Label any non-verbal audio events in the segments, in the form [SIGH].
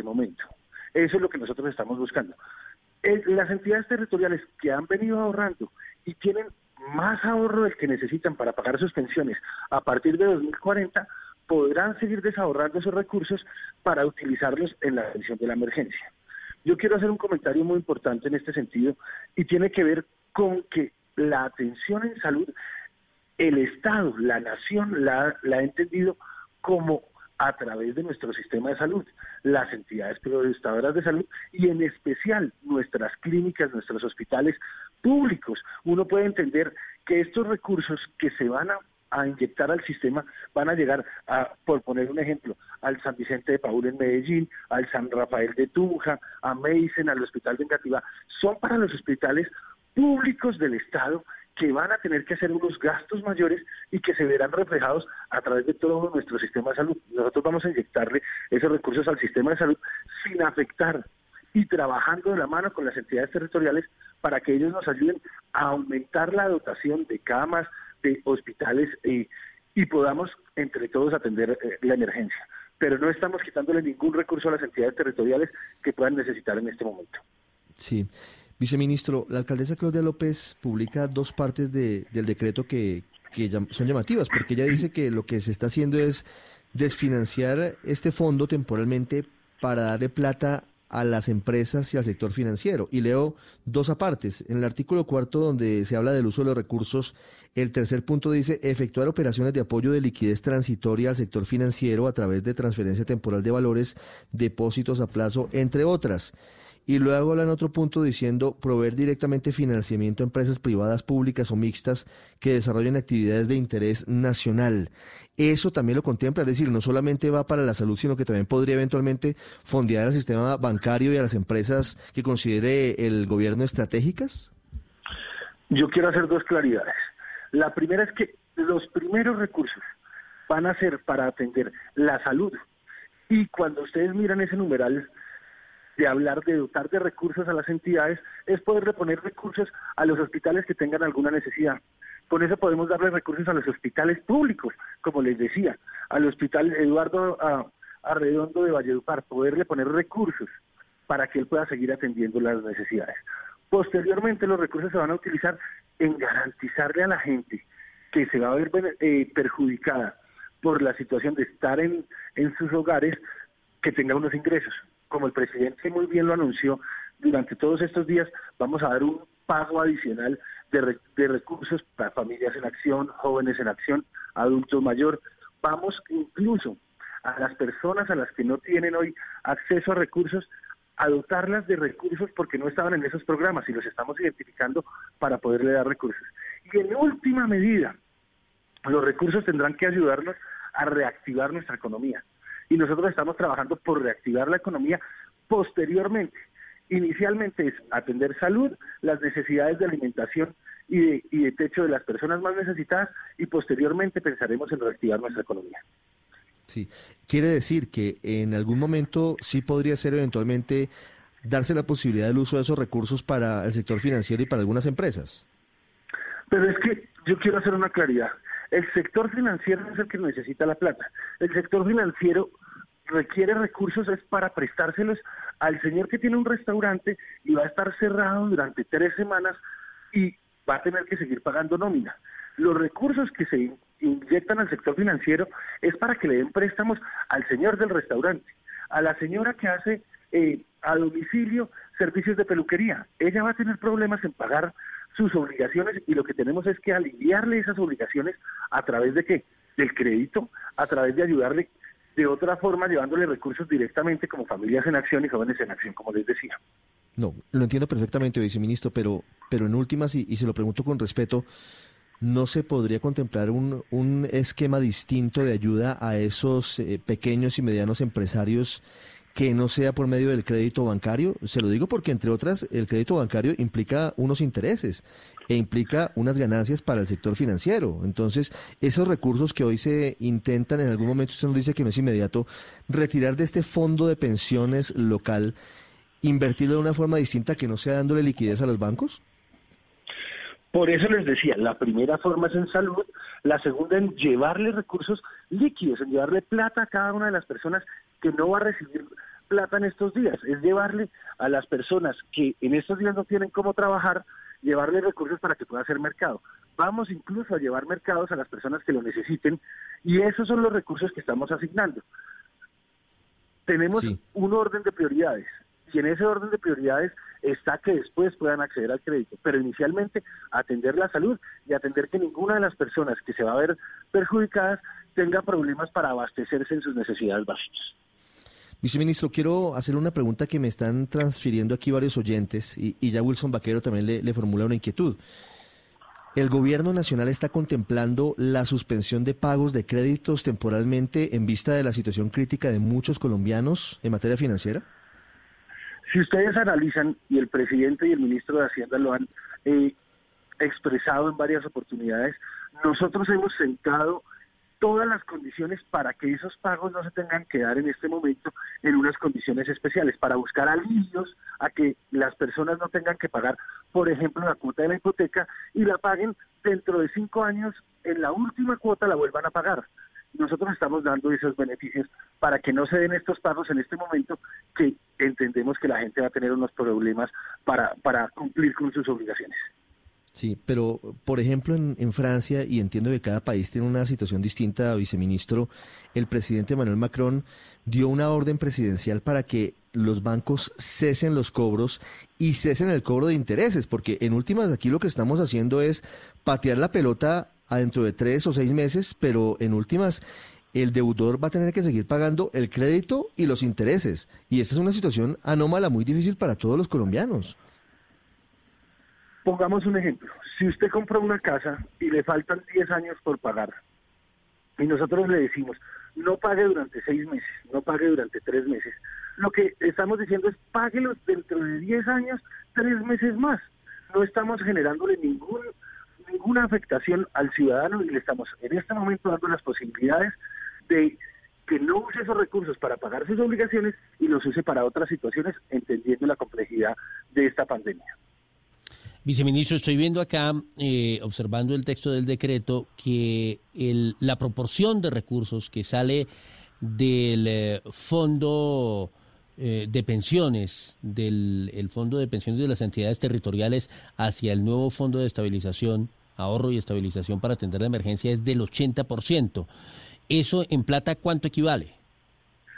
este momento. Eso es lo que nosotros estamos buscando. las entidades territoriales que han venido ahorrando y tienen más ahorro del que necesitan para pagar sus pensiones a partir de 2040, podrán seguir desahorrando esos recursos para utilizarlos en la atención de la emergencia. Yo quiero hacer un comentario muy importante en este sentido y tiene que ver con que la atención en salud, el Estado, la nación la, la ha entendido como a través de nuestro sistema de salud, las entidades prestadoras de salud y en especial nuestras clínicas, nuestros hospitales públicos. Uno puede entender que estos recursos que se van a, inyectar al sistema van a llegar a, por poner un ejemplo, al San Vicente de Paúl en Medellín, al San Rafael de Tunja, a Meisen, al Hospital de Engativá, son para los hospitales públicos del Estado que van a tener que hacer unos gastos mayores y que se verán reflejados a través de todo nuestro sistema de salud. Nosotros vamos a inyectarle esos recursos al sistema de salud sin afectar y trabajando de la mano con las entidades territoriales para que ellos nos ayuden a aumentar la dotación de camas, de hospitales y podamos entre todos atender eh, la emergencia. Pero no estamos quitándole ningún recurso a las entidades territoriales que puedan necesitar en este momento. Sí. Viceministro, la alcaldesa Claudia López publica dos partes del decreto que, son llamativas, porque ella dice que lo que se está haciendo es desfinanciar este fondo temporalmente para darle plata a las empresas y al sector financiero. Y leo dos apartes. En el artículo cuarto, donde se habla del uso de los recursos, el tercer punto dice efectuar operaciones de apoyo de liquidez transitoria al sector financiero a través de transferencia temporal de valores, depósitos a plazo, entre otras. Y luego habla en otro punto diciendo proveer directamente financiamiento a empresas privadas, públicas o mixtas que desarrollen actividades de interés nacional. Eso también lo contempla, es decir, no solamente va para la salud, sino que también podría eventualmente fondear al sistema bancario y a las empresas que considere el gobierno estratégicas. Yo quiero hacer dos claridades. La primera es que los primeros recursos van a ser para atender la salud. Y cuando ustedes miran ese numeral, de hablar de dotar de recursos a las entidades es poder reponer recursos a los hospitales que tengan alguna necesidad. Con eso podemos darle recursos a los hospitales públicos, como les decía, al hospital Eduardo Arredondo de Valledupar, poderle poner recursos para que él pueda seguir atendiendo las necesidades. Posteriormente los recursos se van a utilizar en garantizarle a la gente que se va a ver eh, perjudicada por la situación de estar en, en sus hogares, que tenga unos ingresos como el presidente muy bien lo anunció, durante todos estos días vamos a dar un pago adicional de, recursos para familias en acción, jóvenes en acción, adultos mayor. Vamos incluso a las personas a las que no tienen hoy acceso a recursos, a dotarlas de recursos porque no estaban en esos programas y los estamos identificando para poderle dar recursos. Y en última medida, los recursos tendrán que ayudarnos a reactivar nuestra economía y nosotros estamos trabajando por reactivar la economía posteriormente. Inicialmente es atender salud, las necesidades de alimentación y de, techo de las personas más necesitadas y posteriormente pensaremos en reactivar nuestra economía. Sí, quiere decir que en algún momento sí podría ser eventualmente darse la posibilidad del uso de esos recursos para el sector financiero y para algunas empresas. Pero es que yo quiero hacer una claridad. El sector financiero es el que necesita la plata. El sector financiero requiere recursos es para prestárselos al señor que tiene un restaurante y va a estar cerrado durante tres semanas y va a tener que seguir pagando nómina. Los recursos que se inyectan al sector financiero es para que le den préstamos al señor del restaurante, a la señora que hace eh, a domicilio servicios de peluquería. Ella va a tener problemas en pagar sus obligaciones y lo que tenemos es que aliviarle esas obligaciones a través de qué? Del crédito, a través de ayudarle de otra forma llevándole recursos directamente como familias en acción y jóvenes en acción, como les decía. No, lo entiendo perfectamente, viceministro, pero, pero en últimas, y, se lo pregunto con respeto, ¿no se podría contemplar un, un esquema distinto de ayuda a esos eh, pequeños y medianos empresarios que no sea por medio del crédito bancario? Se lo digo porque, entre otras, el crédito bancario implica unos intereses e implica unas ganancias para el sector financiero. Entonces, esos recursos que hoy se intentan, en algún momento usted nos dice que no es inmediato, retirar de este fondo de pensiones local, invertirlo de una forma distinta que no sea dándole liquidez a los bancos? Por eso les decía, la primera forma es en salud, la segunda en llevarle recursos líquidos, en llevarle plata a cada una de las personas que no va a recibir plata en estos días, es llevarle a las personas que en estos días no tienen cómo trabajar, llevarle recursos para que pueda hacer mercado. Vamos incluso a llevar mercados a las personas que lo necesiten y esos son los recursos que estamos asignando. Tenemos un orden de prioridades y en ese orden de prioridades está que después puedan acceder al crédito, pero inicialmente atender la salud y atender que ninguna de las personas que se va a ver perjudicadas tenga problemas para abastecerse en sus necesidades básicas. Viceministro, quiero hacerle una pregunta que me están transfiriendo aquí varios oyentes y, ya Wilson Vaquero también le, le formula una inquietud. ¿El gobierno nacional está contemplando la suspensión de pagos de créditos temporalmente en vista de la situación crítica de muchos colombianos en materia financiera? Si ustedes analizan, y el presidente y el ministro de Hacienda lo han eh, expresado en varias oportunidades, nosotros hemos sentado todas las condiciones para que esos pagos no se tengan que dar en este momento en unas condiciones especiales, para buscar alivios a que las personas no tengan que pagar, por ejemplo, la cuota de la hipoteca y la paguen dentro de cinco años, en la última cuota la vuelvan a pagar. Nosotros estamos dando esos beneficios para que no se den estos pagos en este momento que entendemos que la gente va a tener unos problemas para, para cumplir con sus obligaciones. Sí, pero por ejemplo en, Francia, y entiendo que cada país tiene una situación distinta, viceministro, el presidente Emmanuel Macron dio una orden presidencial para que los bancos cesen los cobros y cesen el cobro de intereses, porque en últimas aquí lo que estamos haciendo es patear la pelota adentro de tres o seis meses, pero en últimas el deudor va a tener que seguir pagando el crédito y los intereses. Y esta es una situación anómala muy difícil para todos los colombianos. Pongamos un ejemplo. Si usted compra una casa y le faltan 10 años por pagar, y nosotros le decimos, no pague durante 6 meses, no pague durante 3 meses, lo que estamos diciendo es, páguelos dentro de 10 años, 3 meses más. No estamos generándole ningún, ninguna afectación al ciudadano y le estamos en este momento dando las posibilidades de que no use esos recursos para pagar sus obligaciones y los use para otras situaciones, entendiendo la complejidad de esta pandemia. Viceministro, estoy viendo acá, eh, observando el texto del decreto, que el, la proporción de recursos que sale del eh, fondo eh, de pensiones, del el fondo de pensiones de las entidades territoriales hacia el nuevo fondo de estabilización, ahorro y estabilización para atender la emergencia es del 80%. ¿Eso en plata cuánto equivale?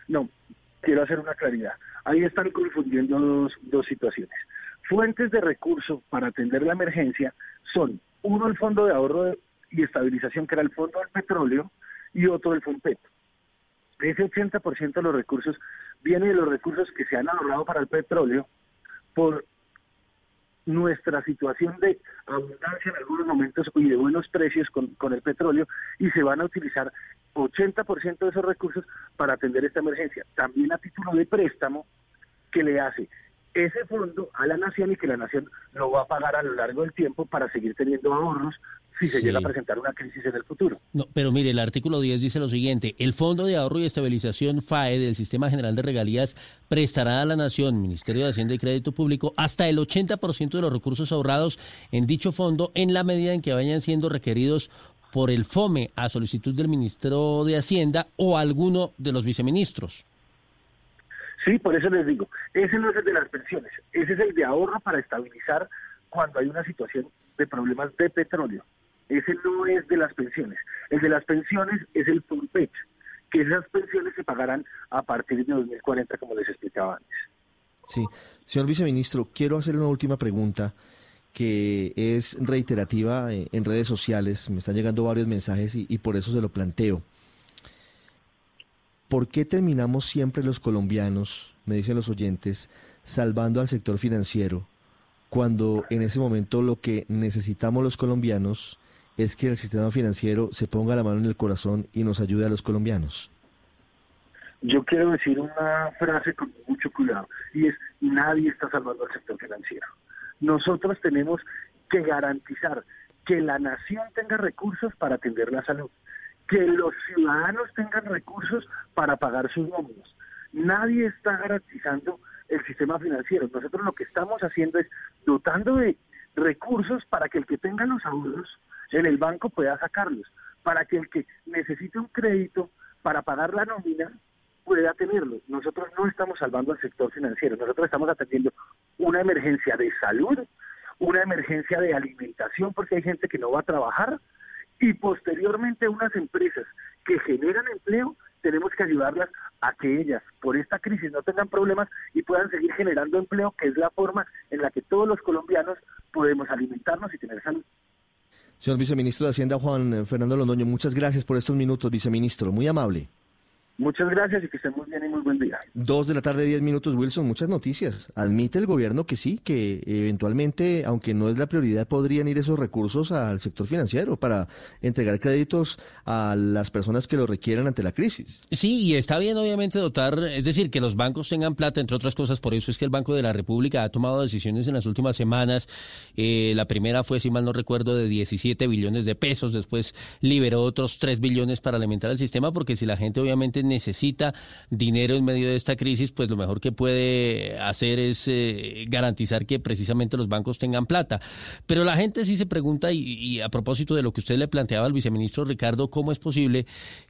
No, quiero hacer una claridad. Ahí están confundiendo dos, dos situaciones fuentes de recursos para atender la emergencia son uno el Fondo de Ahorro y Estabilización, que era el Fondo del Petróleo, y otro el FONPET. Ese 80% de los recursos viene de los recursos que se han ahorrado para el petróleo por nuestra situación de abundancia en algunos momentos y de buenos precios con, con el petróleo y se van a utilizar 80% de esos recursos para atender esta emergencia. También a título de préstamo que le hace ese fondo a la nación y que la nación lo va a pagar a lo largo del tiempo para seguir teniendo ahorros si se llega a presentar una crisis en el futuro. No, pero mire, el artículo 10 dice lo siguiente, el Fondo de Ahorro y Estabilización FAE del Sistema General de Regalías prestará a la Nación, Ministerio de Hacienda y Crédito Público, hasta el 80% de los recursos ahorrados en dicho fondo en la medida en que vayan siendo requeridos por el FOME a solicitud del Ministro de Hacienda o alguno de los viceministros. Sí, por eso les digo, ese no es el de las pensiones, ese es el de ahorro para estabilizar cuando hay una situación de problemas de petróleo. Ese no es de las pensiones. El de las pensiones es el FUNPET, que esas pensiones se pagarán a partir de 2040, como les explicaba antes. Sí, señor viceministro, quiero hacerle una última pregunta que es reiterativa eh, en redes sociales. Me están llegando varios mensajes y por eso se lo planteo. ¿Por qué terminamos siempre los colombianos, me dicen los oyentes, salvando al sector financiero, cuando en ese momento lo que necesitamos los colombianos es que el sistema financiero se ponga la mano en el corazón y nos ayude a los colombianos? Yo quiero decir una frase con mucho cuidado y es, nadie está salvando al sector financiero. Nosotros tenemos que garantizar que la nación tenga recursos para atender la salud que los ciudadanos tengan recursos para pagar sus nóminas. Nadie está garantizando el sistema financiero. Nosotros lo que estamos haciendo es dotando de recursos para que el que tenga los ahorros en el banco pueda sacarlos, para que el que necesite un crédito para pagar la nómina pueda tenerlo. Nosotros no estamos salvando al sector financiero, nosotros estamos atendiendo una emergencia de salud, una emergencia de alimentación porque hay gente que no va a trabajar y posteriormente unas empresas que generan empleo, tenemos que ayudarlas a que ellas por esta crisis no tengan problemas y puedan seguir generando empleo, que es la forma en la que todos los colombianos podemos alimentarnos y tener salud. Señor viceministro de Hacienda, Juan Fernando Londoño, muchas gracias por estos minutos, viceministro, muy amable. Muchas gracias y que estén muy bien y muy buen día. Dos de la tarde, diez minutos, Wilson. Muchas noticias. Admite el gobierno que sí, que eventualmente, aunque no es la prioridad, podrían ir esos recursos al sector financiero para entregar créditos a las personas que lo requieran ante la crisis. Sí, y está bien, obviamente, dotar, es decir, que los bancos tengan plata, entre otras cosas. Por eso es que el Banco de la República ha tomado decisiones en las últimas semanas. Eh, la primera fue, si mal no recuerdo, de 17 billones de pesos. Después liberó otros 3 billones para alimentar el sistema, porque si la gente, obviamente, necesita dinero en medio de esta crisis, pues lo mejor que puede hacer es eh, garantizar que precisamente los bancos tengan plata. Pero la gente sí se pregunta, y, a propósito de lo que usted le planteaba al viceministro Ricardo, ¿cómo es posible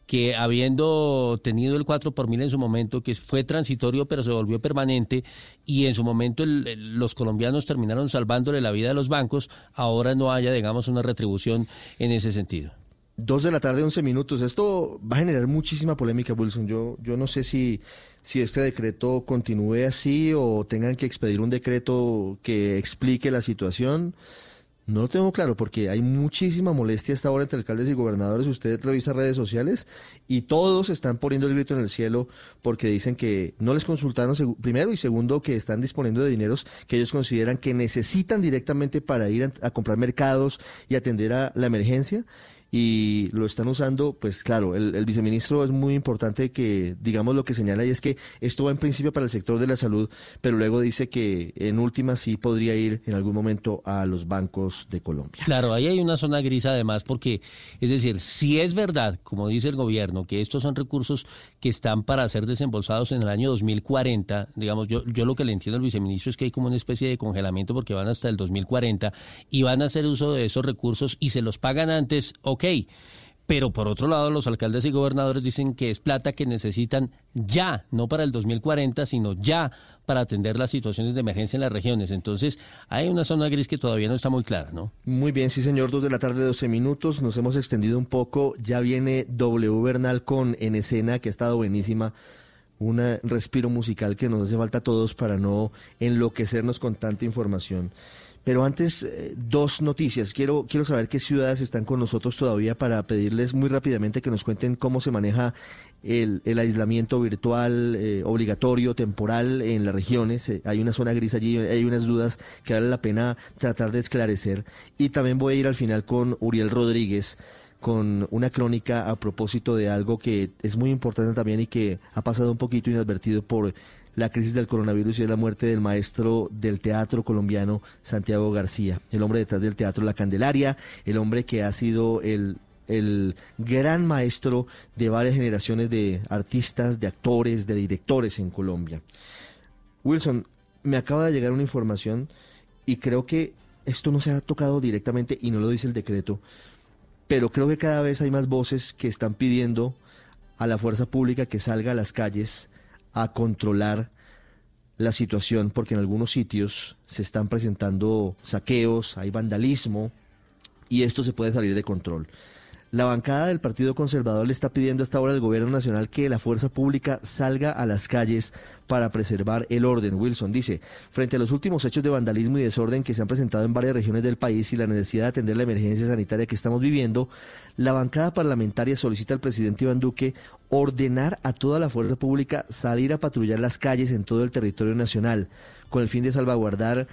que habiendo tenido el 4 por mil en su momento, que fue transitorio pero se volvió permanente, y en su momento los colombianos terminaron salvándole la vida a los bancos, ahora no haya, digamos, una retribución en ese sentido? Dos de la tarde, once minutos. Esto va a generar muchísima polémica, Wilson. Yo, yo no sé si, si este decreto continúe así o tengan que expedir un decreto que explique la situación. No lo tengo claro porque hay muchísima molestia hasta ahora entre alcaldes y gobernadores. Usted revisa redes sociales y todos están poniendo el grito en el cielo porque dicen que no les consultaron primero y segundo que están disponiendo de dineros que ellos consideran que necesitan directamente para ir a comprar mercados y atender a la emergencia y lo están usando, pues claro, el, viceministro es muy importante que digamos lo que señala y es que esto va en principio para el sector de la salud, pero luego dice que en última sí podría ir en algún momento a los bancos de Colombia. Claro, ahí hay una zona gris además porque, es decir, si es verdad, como dice el gobierno, que estos son recursos que están para ser desembolsados en el año 2040, digamos, yo, yo lo que le entiendo al viceministro es que hay como una especie de congelamiento porque van hasta el 2040 y van a hacer uso de esos recursos y se los pagan antes, pero por otro lado, los alcaldes y gobernadores dicen que es plata que necesitan ya, no para el 2040, sino ya para atender las situaciones de emergencia en las regiones. Entonces, hay una zona gris que todavía no está muy clara, ¿no? Muy bien, sí, señor. Dos de la tarde, 12 minutos. Nos hemos extendido un poco. Ya viene W Bernal con En Escena, que ha estado buenísima. Un respiro musical que nos hace falta a todos para no enloquecernos con tanta información. Pero antes, eh, dos noticias. Quiero, quiero saber qué ciudades están con nosotros todavía para pedirles muy rápidamente que nos cuenten cómo se maneja el, el aislamiento virtual eh, obligatorio, temporal en las regiones. Eh, hay una zona gris allí, hay unas dudas que vale la pena tratar de esclarecer. Y también voy a ir al final con Uriel Rodríguez con una crónica a propósito de algo que es muy importante también y que ha pasado un poquito inadvertido por la crisis del coronavirus y es la muerte del maestro del teatro colombiano Santiago García, el hombre detrás del teatro La Candelaria, el hombre que ha sido el, el gran maestro de varias generaciones de artistas, de actores, de directores en Colombia. Wilson, me acaba de llegar una información y creo que esto no se ha tocado directamente y no lo dice el decreto, pero creo que cada vez hay más voces que están pidiendo a la fuerza pública que salga a las calles a controlar la situación porque en algunos sitios se están presentando saqueos, hay vandalismo y esto se puede salir de control. La bancada del Partido Conservador le está pidiendo hasta ahora al Gobierno Nacional que la fuerza pública salga a las calles para preservar el orden. Wilson dice, frente a los últimos hechos de vandalismo y desorden que se han presentado en varias regiones del país y la necesidad de atender la emergencia sanitaria que estamos viviendo, la bancada parlamentaria solicita al presidente Iván Duque ordenar a toda la fuerza pública salir a patrullar las calles en todo el territorio nacional, con el fin de salvaguardar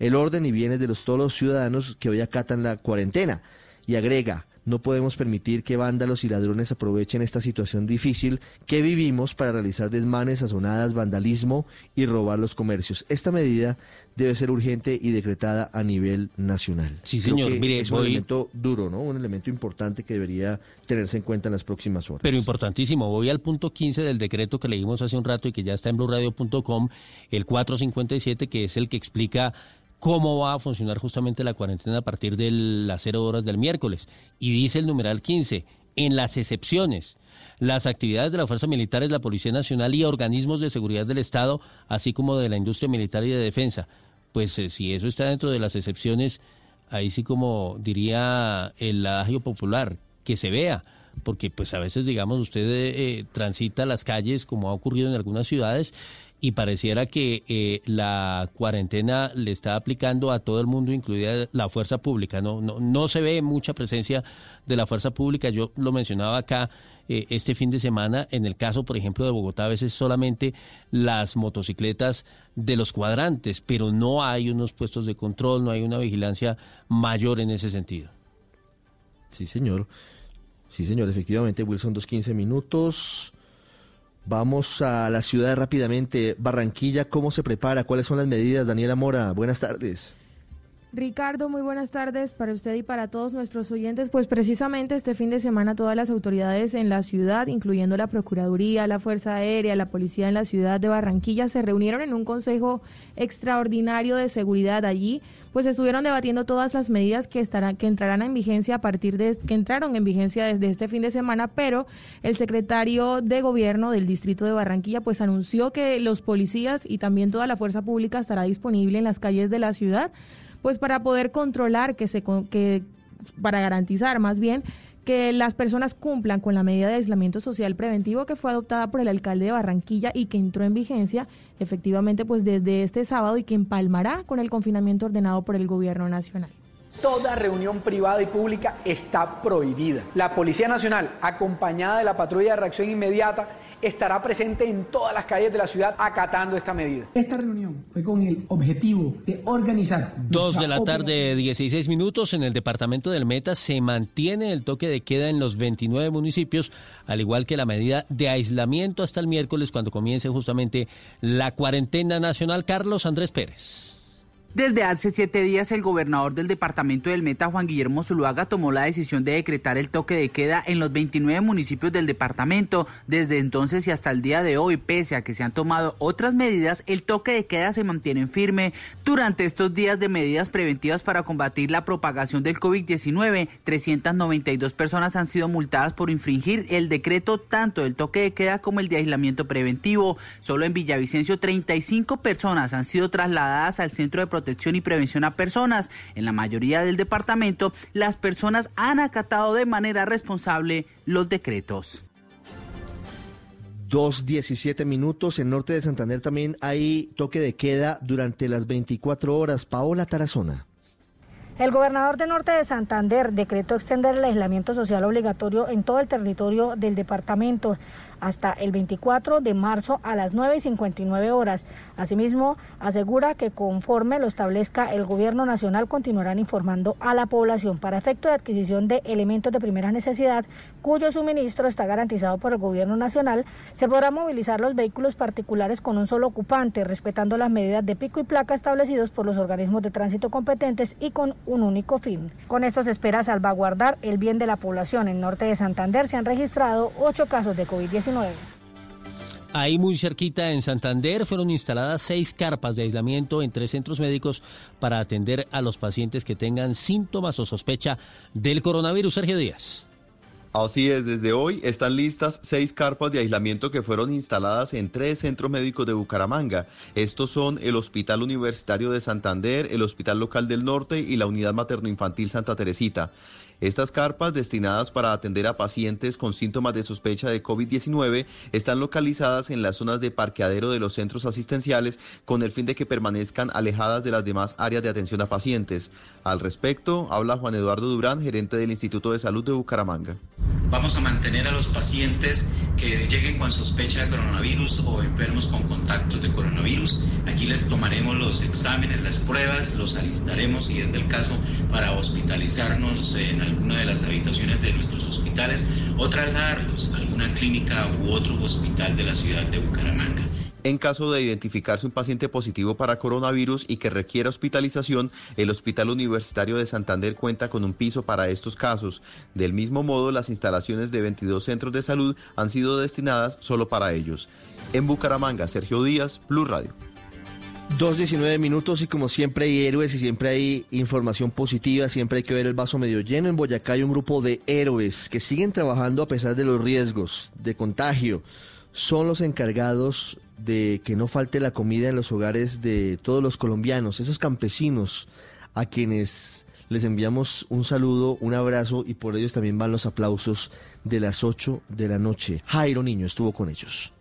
el orden y bienes de los, todos los ciudadanos que hoy acatan la cuarentena. Y agrega, no podemos permitir que vándalos y ladrones aprovechen esta situación difícil que vivimos para realizar desmanes, sazonadas, vandalismo y robar los comercios. Esta medida debe ser urgente y decretada a nivel nacional. Sí, señor. Mire, es un elemento duro, ¿no? Un elemento importante que debería tenerse en cuenta en las próximas horas. Pero importantísimo. Voy al punto 15 del decreto que leímos hace un rato y que ya está en blurradio.com, el 457, que es el que explica cómo va a funcionar justamente la cuarentena a partir de las cero horas del miércoles. Y dice el numeral 15, en las excepciones, las actividades de las fuerzas militares, la Policía Nacional y organismos de seguridad del Estado, así como de la industria militar y de defensa. Pues eh, si eso está dentro de las excepciones, ahí sí como diría el adagio popular, que se vea, porque pues a veces, digamos, usted eh, transita las calles como ha ocurrido en algunas ciudades y pareciera que eh, la cuarentena le está aplicando a todo el mundo, incluida la fuerza pública. No, no, se ve mucha presencia de la fuerza pública. Yo lo mencionaba acá eh, este fin de semana. En el caso, por ejemplo, de Bogotá, a veces solamente las motocicletas de los cuadrantes, pero no hay unos puestos de control, no hay una vigilancia mayor en ese sentido. Sí, señor. Sí, señor, efectivamente, Wilson, dos quince minutos. Vamos a la ciudad rápidamente. Barranquilla, ¿cómo se prepara? ¿Cuáles son las medidas? Daniela Mora, buenas tardes. Ricardo, muy buenas tardes para usted y para todos nuestros oyentes. Pues precisamente este fin de semana todas las autoridades en la ciudad, incluyendo la Procuraduría, la Fuerza Aérea, la Policía en la ciudad de Barranquilla, se reunieron en un consejo extraordinario de seguridad allí, pues estuvieron debatiendo todas las medidas que estarán, que entrarán en vigencia a partir de que entraron en vigencia desde este fin de semana, pero el secretario de gobierno del distrito de Barranquilla pues anunció que los policías y también toda la fuerza pública estará disponible en las calles de la ciudad pues para poder controlar que se que para garantizar más bien que las personas cumplan con la medida de aislamiento social preventivo que fue adoptada por el alcalde de Barranquilla y que entró en vigencia efectivamente pues desde este sábado y que empalmará con el confinamiento ordenado por el gobierno nacional. Toda reunión privada y pública está prohibida. La Policía Nacional, acompañada de la patrulla de reacción inmediata, estará presente en todas las calles de la ciudad acatando esta medida. Esta reunión fue con el objetivo de organizar. Dos de la tarde, 16 minutos. En el departamento del Meta se mantiene el toque de queda en los 29 municipios, al igual que la medida de aislamiento hasta el miércoles, cuando comience justamente la cuarentena nacional. Carlos Andrés Pérez. Desde hace siete días, el gobernador del departamento del Meta, Juan Guillermo Zuluaga, tomó la decisión de decretar el toque de queda en los 29 municipios del departamento. Desde entonces y hasta el día de hoy, pese a que se han tomado otras medidas, el toque de queda se mantiene firme. Durante estos días de medidas preventivas para combatir la propagación del COVID-19, 392 personas han sido multadas por infringir el decreto tanto del toque de queda como el de aislamiento preventivo. Solo en Villavicencio, 35 personas han sido trasladadas al centro de protección protección y prevención a personas. En la mayoría del departamento, las personas han acatado de manera responsable los decretos. Dos diecisiete minutos. En norte de Santander también hay toque de queda durante las 24 horas. Paola Tarazona. El gobernador de Norte de Santander decretó extender el aislamiento social obligatorio en todo el territorio del departamento hasta el 24 de marzo a las 9 y 59 horas. Asimismo, asegura que conforme lo establezca el Gobierno Nacional continuarán informando a la población para efecto de adquisición de elementos de primera necesidad cuyo suministro está garantizado por el Gobierno Nacional, se podrá movilizar los vehículos particulares con un solo ocupante, respetando las medidas de pico y placa establecidos por los organismos de tránsito competentes y con un único fin. Con esto se espera salvaguardar el bien de la población. En norte de Santander se han registrado ocho casos de COVID-19. Ahí muy cerquita en Santander fueron instaladas seis carpas de aislamiento en tres centros médicos para atender a los pacientes que tengan síntomas o sospecha del coronavirus. Sergio Díaz. Así es, desde hoy están listas seis carpas de aislamiento que fueron instaladas en tres centros médicos de Bucaramanga. Estos son el Hospital Universitario de Santander, el Hospital Local del Norte y la Unidad Materno-Infantil Santa Teresita. Estas carpas, destinadas para atender a pacientes con síntomas de sospecha de COVID-19, están localizadas en las zonas de parqueadero de los centros asistenciales con el fin de que permanezcan alejadas de las demás áreas de atención a pacientes. Al respecto, habla Juan Eduardo Durán, gerente del Instituto de Salud de Bucaramanga. Vamos a mantener a los pacientes que lleguen con sospecha de coronavirus o enfermos con contactos de coronavirus. Aquí les tomaremos los exámenes, las pruebas, los alistaremos si es del caso para hospitalizarnos en alguna de las habitaciones de nuestros hospitales o trasladarlos a alguna clínica u otro hospital de la ciudad de Bucaramanga. En caso de identificarse un paciente positivo para coronavirus y que requiera hospitalización, el Hospital Universitario de Santander cuenta con un piso para estos casos. Del mismo modo, las instalaciones de 22 centros de salud han sido destinadas solo para ellos. En Bucaramanga, Sergio Díaz, Blue Radio. 2.19 minutos y como siempre hay héroes y siempre hay información positiva, siempre hay que ver el vaso medio lleno. En Boyacá hay un grupo de héroes que siguen trabajando a pesar de los riesgos de contagio. Son los encargados de que no falte la comida en los hogares de todos los colombianos, esos campesinos a quienes les enviamos un saludo, un abrazo y por ellos también van los aplausos de las 8 de la noche. Jairo Niño estuvo con ellos.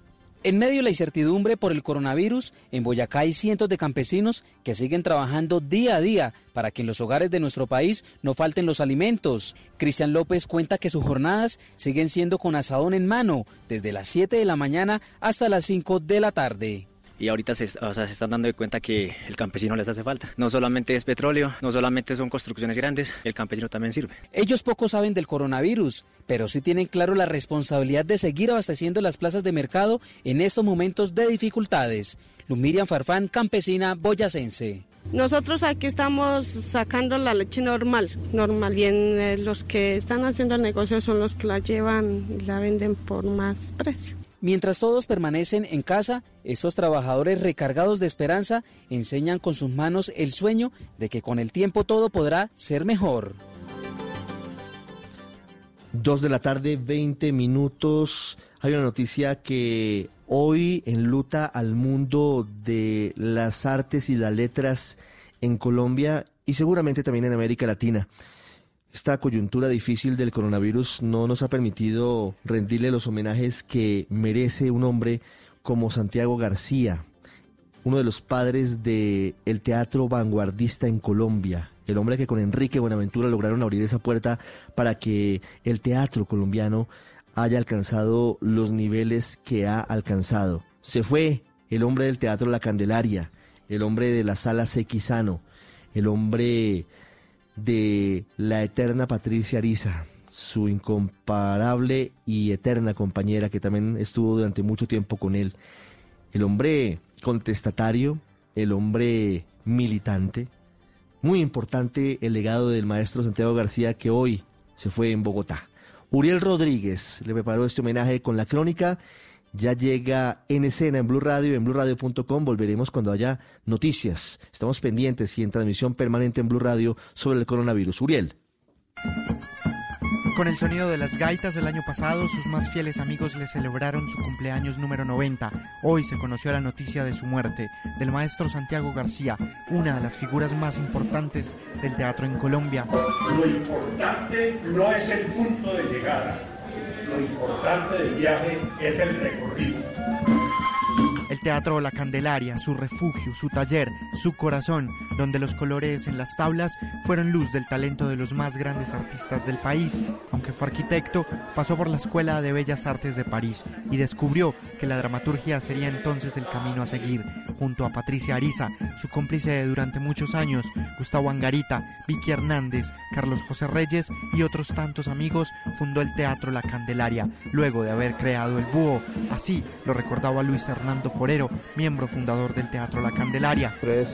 En medio de la incertidumbre por el coronavirus, en Boyacá hay cientos de campesinos que siguen trabajando día a día para que en los hogares de nuestro país no falten los alimentos. Cristian López cuenta que sus jornadas siguen siendo con asadón en mano, desde las 7 de la mañana hasta las 5 de la tarde y ahorita se, se, están dando de cuenta que el campesino les hace falta. No solamente es petróleo, no solamente son construcciones grandes, el campesino también sirve. Ellos poco saben del coronavirus, pero sí tienen claro la responsabilidad de seguir abasteciendo las plazas de mercado en estos momentos de dificultades. Lumirian Farfán, campesina boyacense. Nosotros aquí estamos sacando la leche normal, normal, y eh, los que están haciendo el negocio son los que la llevan y la venden por más precio. Mientras todos permanecen en casa, estos trabajadores recargados de esperanza enseñan con sus manos el sueño de que con el tiempo todo podrá ser mejor. Dos de la tarde, 20 minutos. Hay una noticia que hoy enluta al mundo de las artes y las letras en Colombia y seguramente también en América Latina. Esta coyuntura difícil del coronavirus no nos ha permitido rendirle los homenajes que merece un hombre como Santiago García, uno de los padres del el teatro vanguardista en Colombia, el hombre que con Enrique Buenaventura lograron abrir esa puerta para que el teatro colombiano haya alcanzado los niveles que ha alcanzado. Se fue el hombre del teatro La Candelaria, el hombre de la sala Sequizano, el hombre de la eterna Patricia Ariza, su incomparable y eterna compañera que también estuvo durante mucho tiempo con él. El hombre contestatario, el hombre militante. Muy importante el legado del maestro Santiago García que hoy se fue en Bogotá. Uriel Rodríguez le preparó este homenaje con la crónica ya llega en escena en Blue Radio, en bluradio.com. Volveremos cuando haya noticias. Estamos pendientes y en transmisión permanente en Blue Radio sobre el coronavirus. Uriel. Con el sonido de las gaitas del año pasado, sus más fieles amigos le celebraron su cumpleaños número 90. Hoy se conoció la noticia de su muerte, del maestro Santiago García, una de las figuras más importantes del teatro en Colombia. Lo importante no es el punto de llegada, lo importante del viaje es el recorrido. Teatro La Candelaria, su refugio, su taller, su corazón, donde los colores en las tablas fueron luz del talento de los más grandes artistas del país. Aunque fue arquitecto, pasó por la Escuela de Bellas Artes de París y descubrió que la dramaturgia sería entonces el camino a seguir. Junto a Patricia Ariza, su cómplice durante muchos años, Gustavo Angarita, Vicky Hernández, Carlos José Reyes y otros tantos amigos, fundó el Teatro La Candelaria, luego de haber creado el Búho. Así lo recordaba Luis Hernando miembro fundador del Teatro La Candelaria. Eh,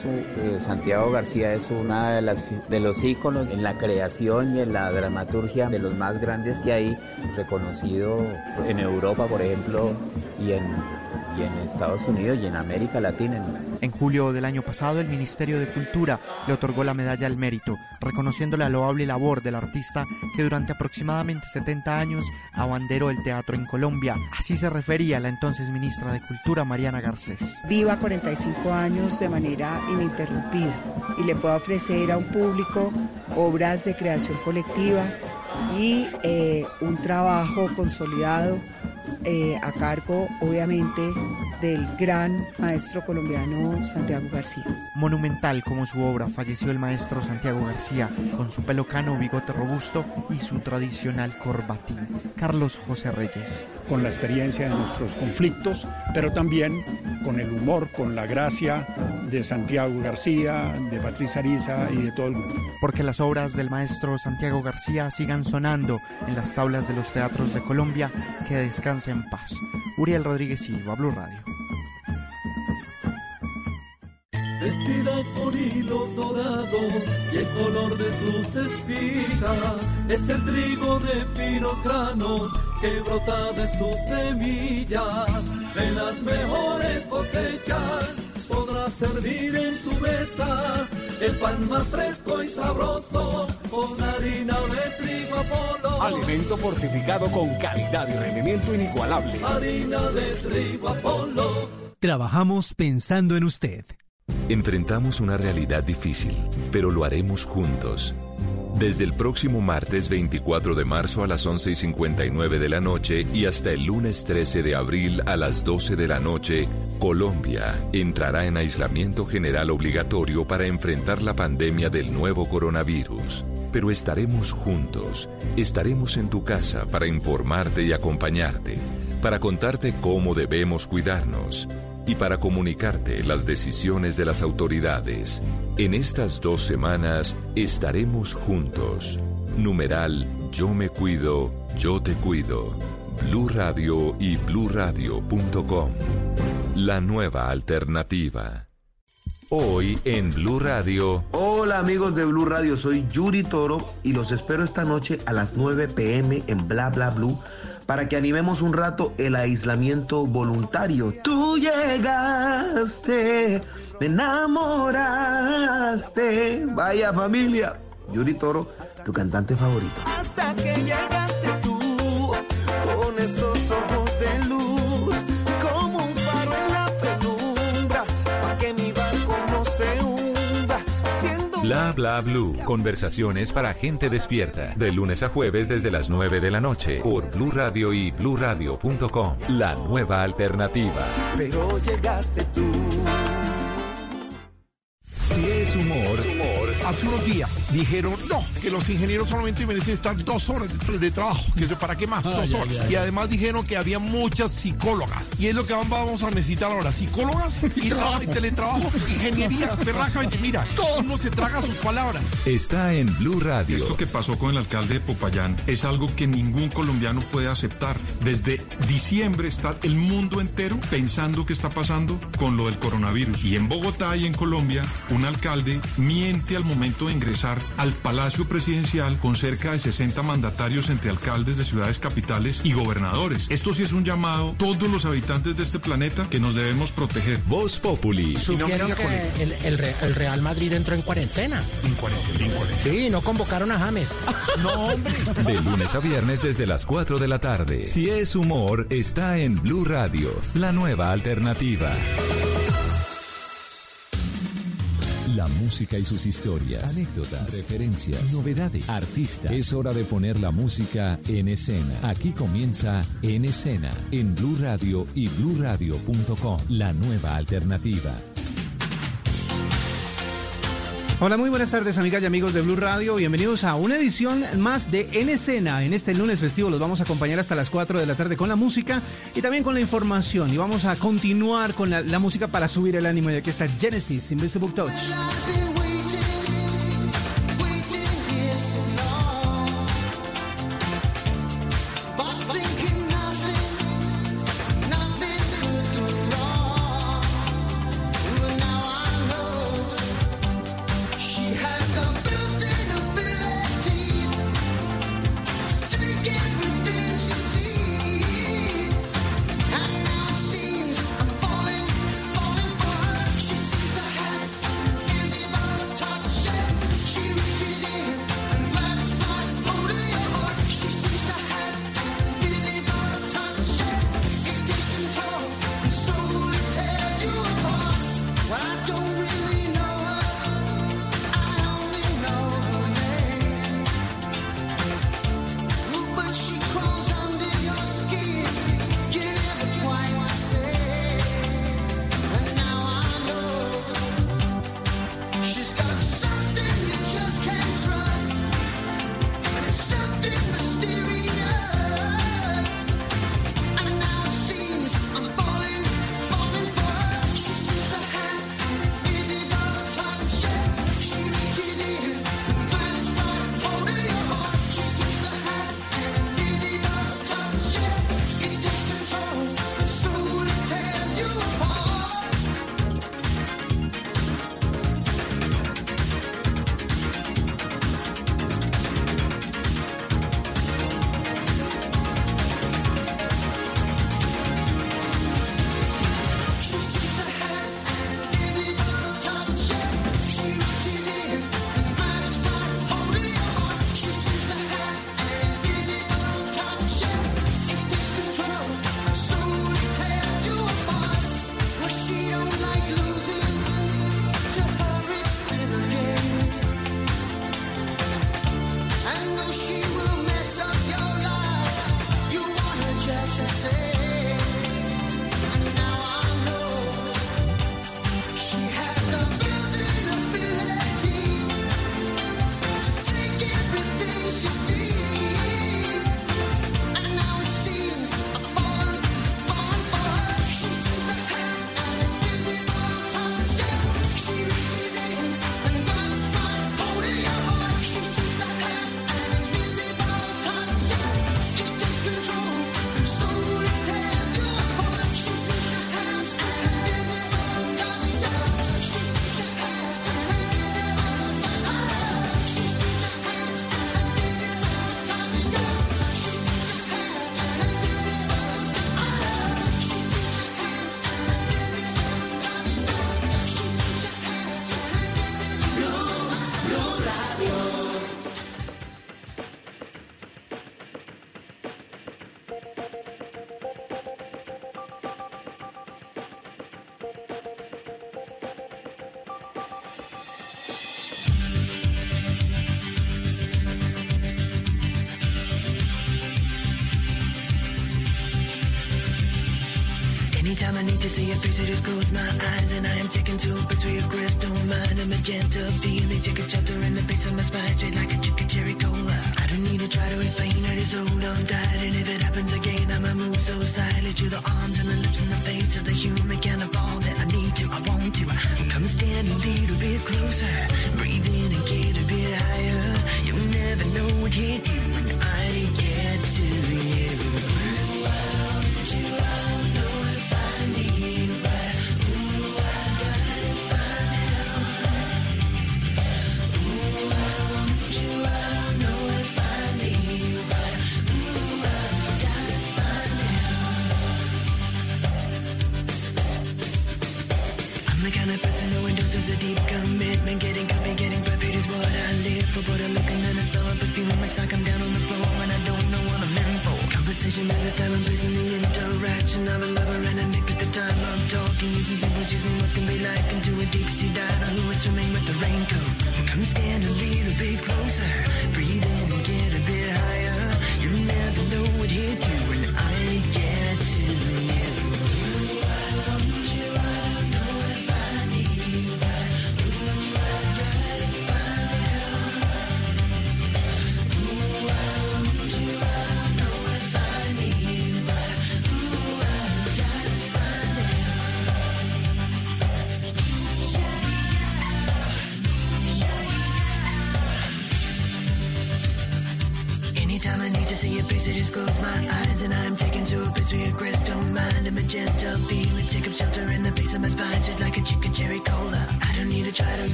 Santiago García es una de, de los íconos en la creación y en la dramaturgia de los más grandes que hay, reconocido en Europa, por ejemplo, y en y en Estados Unidos y en América Latina. En julio del año pasado, el Ministerio de Cultura le otorgó la medalla al mérito, reconociendo la loable labor del artista que durante aproximadamente 70 años abanderó el teatro en Colombia. Así se refería la entonces ministra de Cultura, Mariana Garcés. Viva 45 años de manera ininterrumpida y le puedo ofrecer a un público obras de creación colectiva y eh, un trabajo consolidado eh, a cargo, obviamente, del gran maestro colombiano Santiago García. Monumental como su obra, falleció el maestro Santiago García, con su pelo cano, bigote robusto y su tradicional corbatín. Carlos José Reyes. Con la experiencia de nuestros conflictos, pero también con el humor, con la gracia de Santiago García, de Patricia Ariza y de todo el mundo. Porque las obras del maestro Santiago García sigan sonando en las tablas de los teatros de Colombia, que en paz. Uriel Rodríguez Silva, Blue Radio. Vestida con hilos dorados y el color de sus espigas es el trigo de finos granos que brota de sus semillas. De las mejores cosechas podrá para servir en tu mesa el pan más fresco y sabroso con harina de trigo Apolo. Alimento fortificado con calidad y rendimiento inigualable. Harina de trigo Apolo. Trabajamos pensando en usted. Enfrentamos una realidad difícil, pero lo haremos juntos. Desde el próximo martes 24 de marzo a las 11 y 59 de la noche y hasta el lunes 13 de abril a las 12 de la noche, Colombia entrará en aislamiento general obligatorio para enfrentar la pandemia del nuevo coronavirus. Pero estaremos juntos, estaremos en tu casa para informarte y acompañarte, para contarte cómo debemos cuidarnos y para comunicarte las decisiones de las autoridades. En estas dos semanas estaremos juntos. Numeral Yo me cuido, yo te cuido. Blue Radio y bluradio.com. La nueva alternativa. Hoy en Blue Radio. Hola amigos de Blue Radio, soy Yuri Toro y los espero esta noche a las 9 pm en Bla Bla Blue para que animemos un rato el aislamiento voluntario. Tú llegaste, me enamoraste. Vaya familia. Yuri Toro, tu cantante favorito. Hasta que llegaste tú, con esos Bla bla blue. Conversaciones para gente despierta. De lunes a jueves desde las 9 de la noche por Blue Radio y bluradio.com. La nueva alternativa. pero llegaste tú. Si es humor, Hace unos días dijeron, no, que los ingenieros solamente merecen estar dos horas de, de trabajo. Que se- ¿Para qué más? Dos horas. Y además dijeron que había muchas psicólogas. Y es lo que vamos a necesitar ahora. Psicólogas [LAUGHS] y, trabajo, y teletrabajo, ingeniería, [LAUGHS] perrajamente. Mira, uno se traga sus palabras. está en Blue Radio. Esto que pasó con el alcalde de Popayán es algo que ningún colombiano puede aceptar. Desde diciembre está el mundo entero pensando qué está pasando con lo del coronavirus. Y en Bogotá y en Colombia, un alcalde miente al momento de ingresar al Palacio Presidencial con cerca de 60 mandatarios entre alcaldes de ciudades capitales y gobernadores. Esto sí es un llamado a todos los habitantes de este planeta que nos debemos proteger. Voz Populi. Supieron que el, el Re- el Real Madrid entró en cuarentena. En cuarentena. Sí, no convocaron a James. [LAUGHS] No, hombre. De lunes a viernes desde las 4 de la tarde. Si es humor, está en Blue Radio, la nueva alternativa. La música y sus historias, anécdotas, referencias, novedades, artistas. Es hora de poner la música en escena. Aquí comienza En Escena, en Blue Radio y bluradio.com, la nueva alternativa. Hola, muy buenas tardes amigas y amigos de Blue Radio. Bienvenidos a una edición más de En Escena. En este lunes festivo los vamos a acompañar hasta las 4 de la tarde con la música y también con la información. Y vamos a continuar con la, música para subir el ánimo. Y aquí está Genesis, Invisible Touch. Just close my eyes and I am taken to a place where crystal mind a magenta feeling. Take a shelter in the base of my spine, straight like a chicken cherry cola. I don't need to try to explain, I just hold on tight. And if it happens again, I'ma move so silently to the arms and the lips and the face of the human kind of all that I need to, I want to. Come and stand a little bit closer, breathe in and get a bit higher. You'll never know what hit you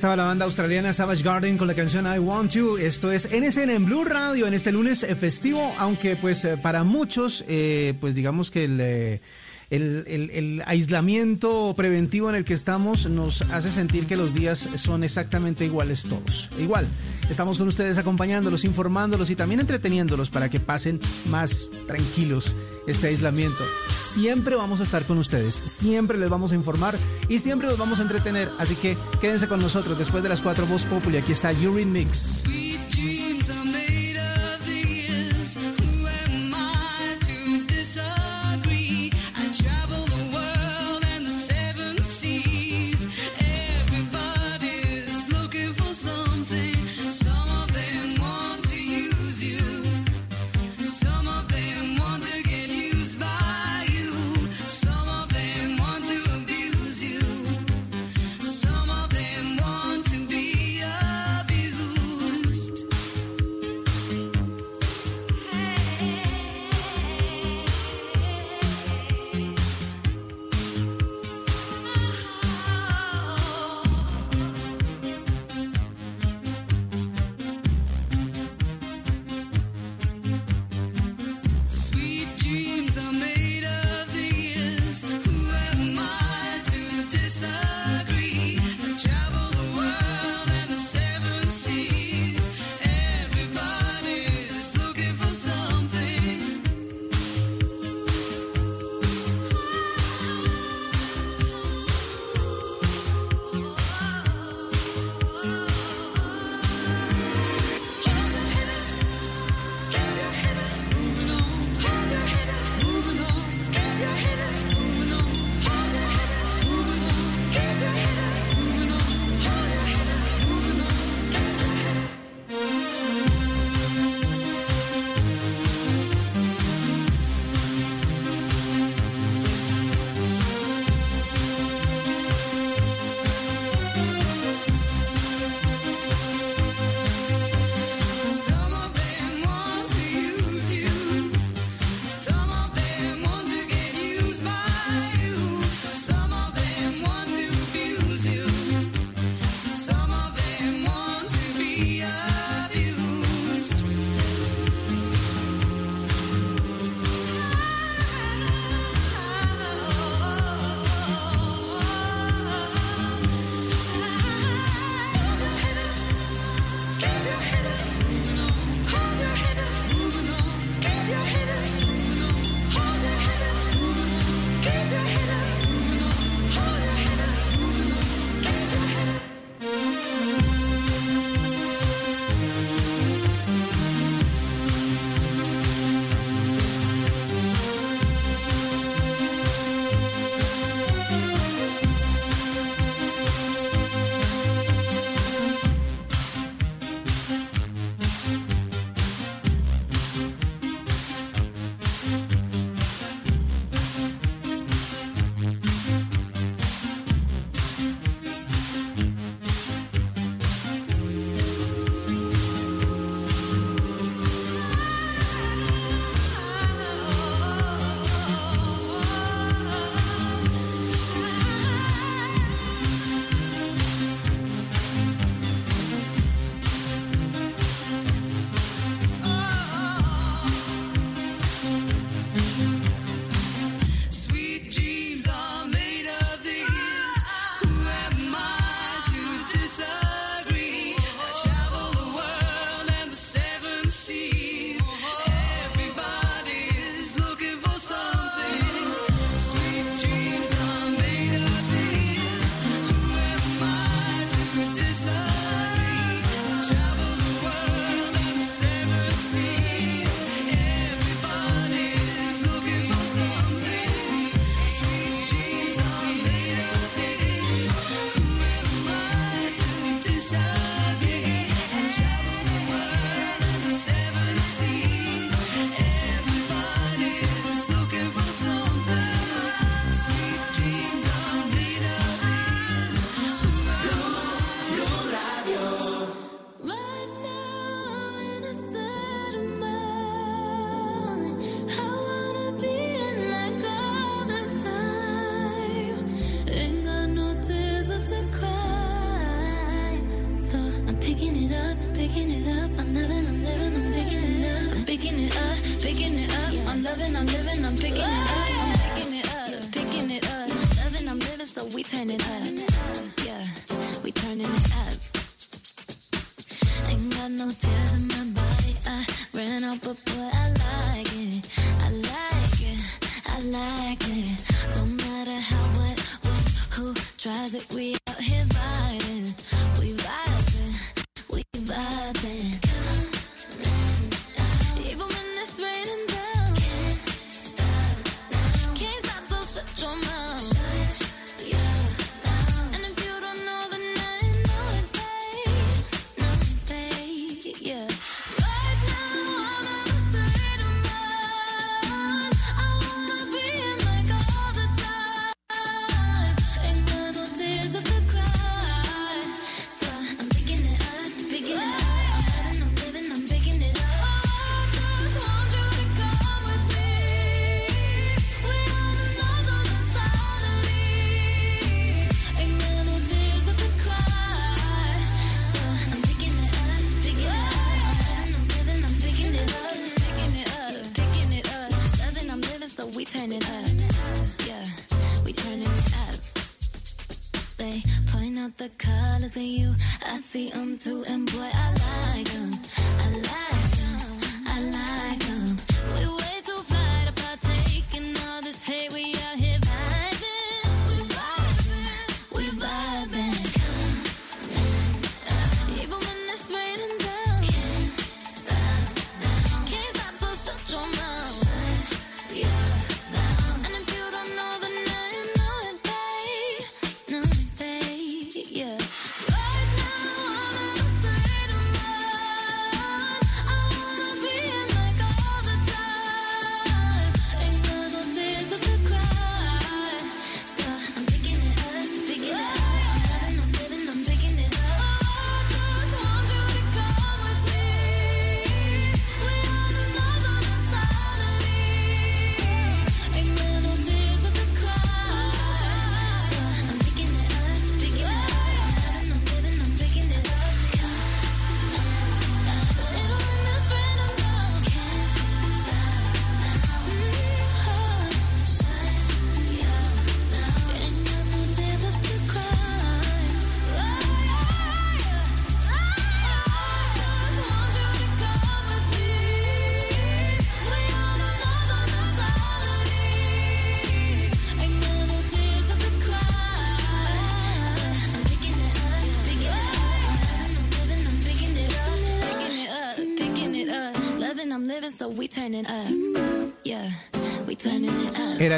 estaba la banda australiana Savage Garden con la canción I Want You. Esto es NSN en Blue Radio en este lunes eh, festivo, aunque pues eh, para muchos, eh, pues digamos que el, el, el- el aislamiento preventivo en el que estamos nos hace sentir que los días son exactamente iguales todos. Igual, estamos con ustedes acompañándolos, informándolos y también entreteniéndolos para que pasen más tranquilos este aislamiento. Siempre vamos a estar con ustedes, siempre les vamos a informar y siempre los vamos a entretener. Así que quédense con nosotros después de las cuatro Voz Populi. Aquí está Urine Mix.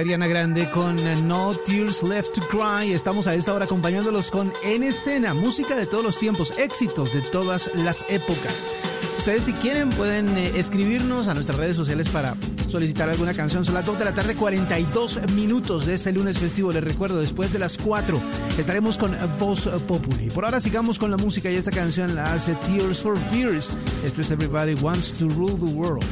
Ariana Grande con eh, No Tears Left to Cry. Estamos a esta hora acompañándolos con En Escena, música de todos los tiempos, éxitos de todas las épocas. Ustedes si quieren pueden eh, escribirnos a nuestras redes sociales para solicitar alguna canción. Son las 2 de la tarde, 42 minutos de este lunes festivo. Les recuerdo, después de las 4 estaremos con Voz Populi. Por ahora sigamos con la música y esta canción la hace Tears for Fears. Esto es Everybody Wants to Rule the World.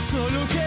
solo que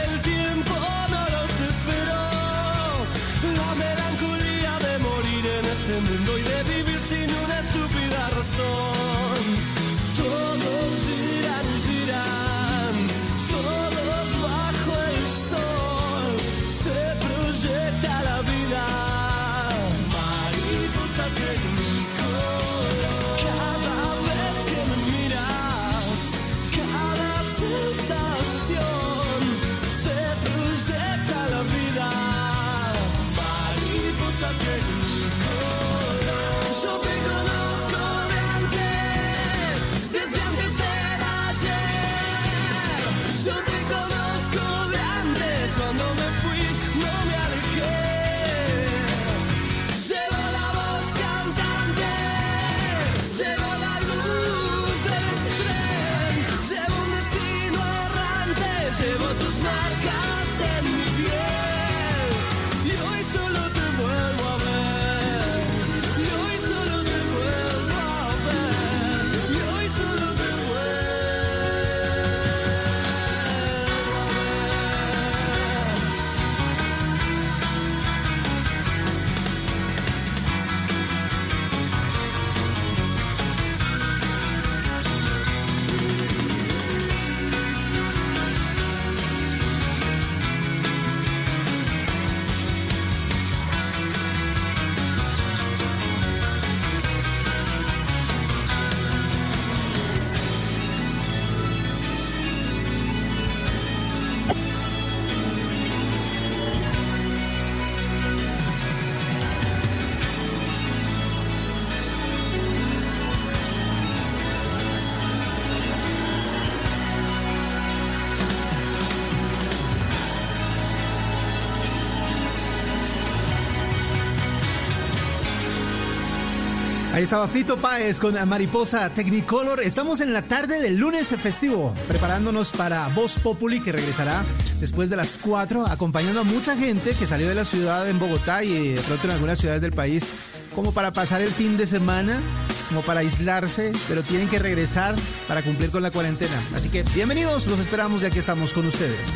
estaba Fito Páez con Mariposa Technicolor. Estamos en la tarde del lunes festivo, preparándonos para Voz Populi, que regresará después de las 4, acompañando a mucha gente que salió de la ciudad en Bogotá y de pronto en algunas ciudades del país, como para pasar el fin de semana, como para aislarse, pero tienen que regresar para cumplir con la cuarentena. Así que bienvenidos, los esperamos y aquí estamos con ustedes.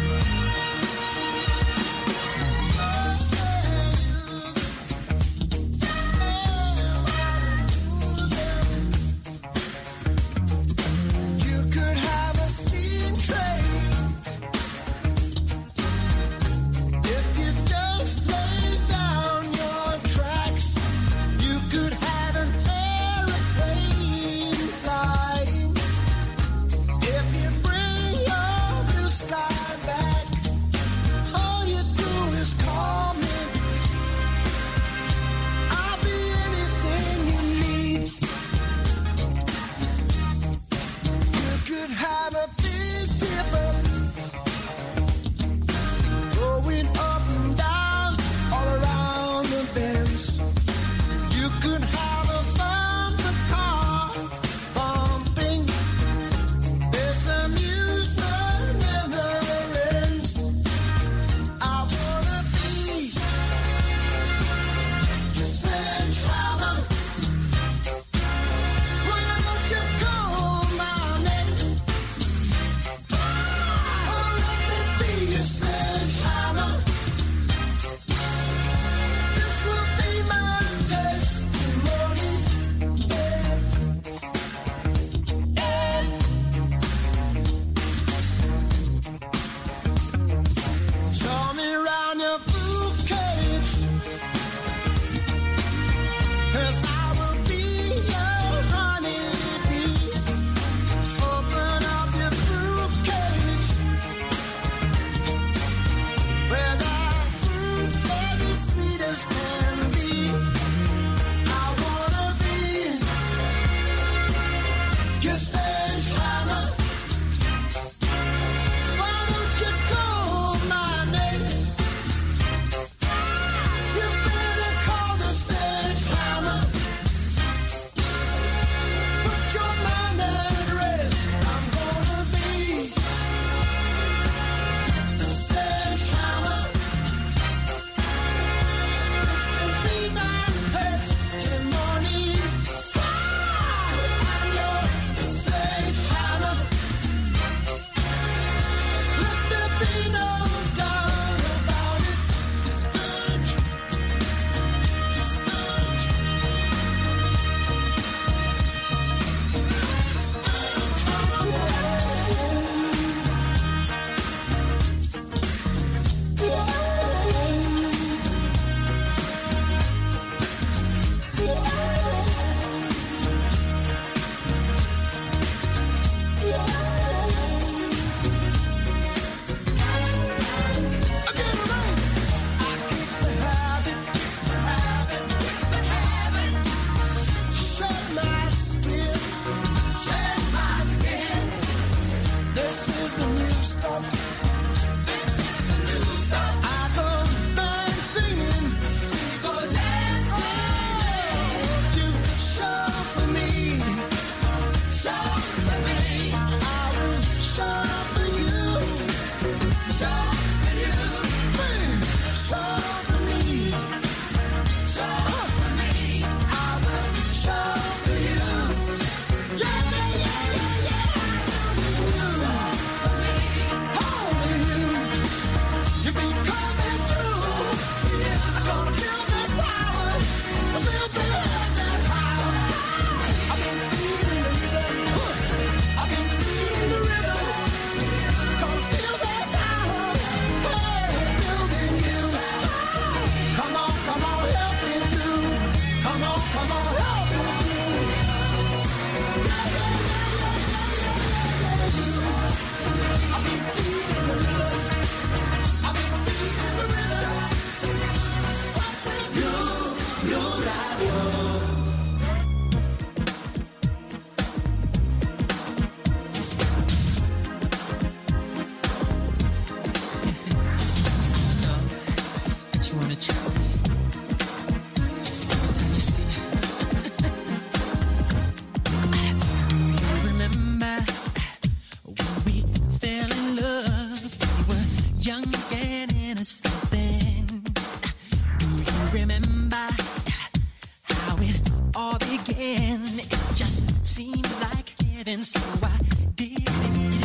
Seemed like heaven, so I did it.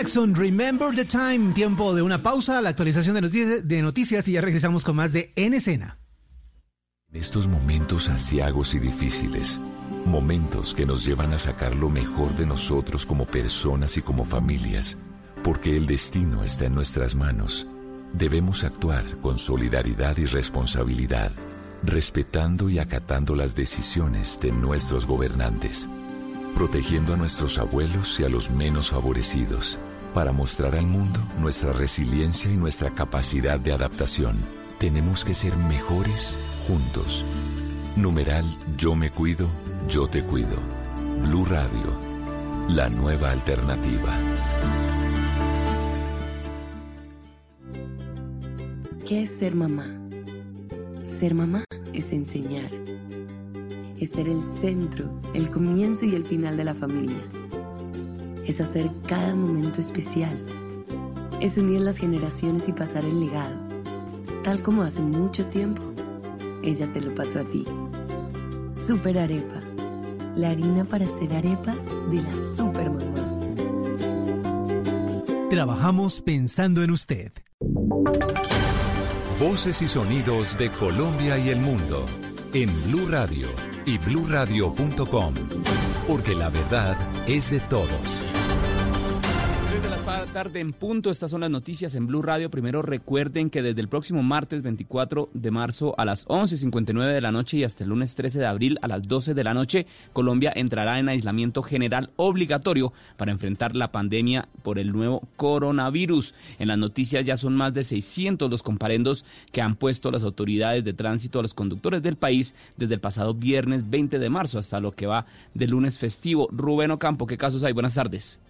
Jackson, Remember the Time. Tiempo de una pausa, la actualización de noticias, de noticias y ya regresamos con más de En Escena. En estos momentos asiagos y difíciles, momentos que nos llevan a sacar lo mejor de nosotros como personas y como familias, porque el destino está en nuestras manos, debemos actuar con solidaridad y responsabilidad, respetando y acatando las decisiones de nuestros gobernantes, protegiendo a nuestros abuelos y a los menos favorecidos, para mostrar al mundo nuestra resiliencia y nuestra capacidad de adaptación. Tenemos que ser mejores juntos. Numeral Yo me cuido, yo te cuido. Blue Radio, la nueva alternativa. ¿Qué es ser mamá? Ser mamá es enseñar. Es ser el centro, el comienzo y el final de la familia. Es hacer cada momento especial. Es unir las generaciones y pasar el legado. Tal como hace mucho tiempo, ella te lo pasó a ti. Super Arepa. La harina para hacer arepas de las super mamás. Trabajamos pensando en usted. Voces y sonidos de Colombia y el mundo en Blue Radio y bluradio.com, porque la verdad es de todos. Tarde en punto, estas son las noticias en Blue Radio. Primero recuerden que desde el próximo martes 24 de marzo a las 11.59 de la noche y hasta el lunes 13 de abril a las 12 de la noche, Colombia entrará en aislamiento general obligatorio para enfrentar la pandemia por el nuevo coronavirus. En las noticias ya son más de 600 los comparendos que han puesto las autoridades de tránsito a los conductores del país desde el pasado viernes 20 de marzo hasta lo que va del lunes festivo. Rubén Ocampo, ¿qué casos hay? Buenas tardes.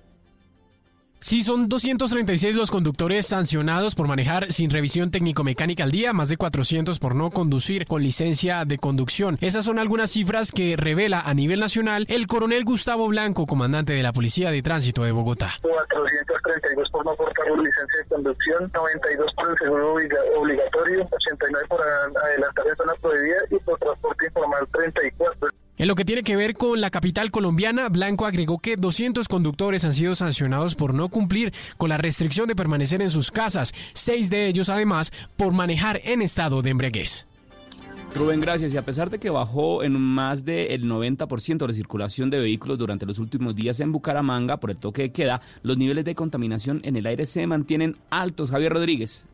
Sí, son 236 los conductores sancionados por manejar sin revisión técnico-mecánica al día, más de 400 por no conducir con licencia de conducción. Esas son algunas cifras que revela a nivel nacional el coronel Gustavo Blanco, comandante de la Policía de Tránsito de Bogotá. 432 por no portar licencia de conducción, 92 por el seguro obliga- obligatorio, 89 por adelantar en zona prohibida y por transporte informal 34. En lo que tiene que ver con la capital colombiana, Blanco agregó que 200 conductores han sido sancionados por no cumplir con la restricción de permanecer en sus casas, seis de ellos además por manejar en estado de embriaguez. Rubén, gracias. Y a pesar de que bajó en más del 90% la circulación de vehículos durante los últimos días en Bucaramanga por el toque de queda, los niveles de contaminación en el aire se mantienen altos. Javier Rodríguez.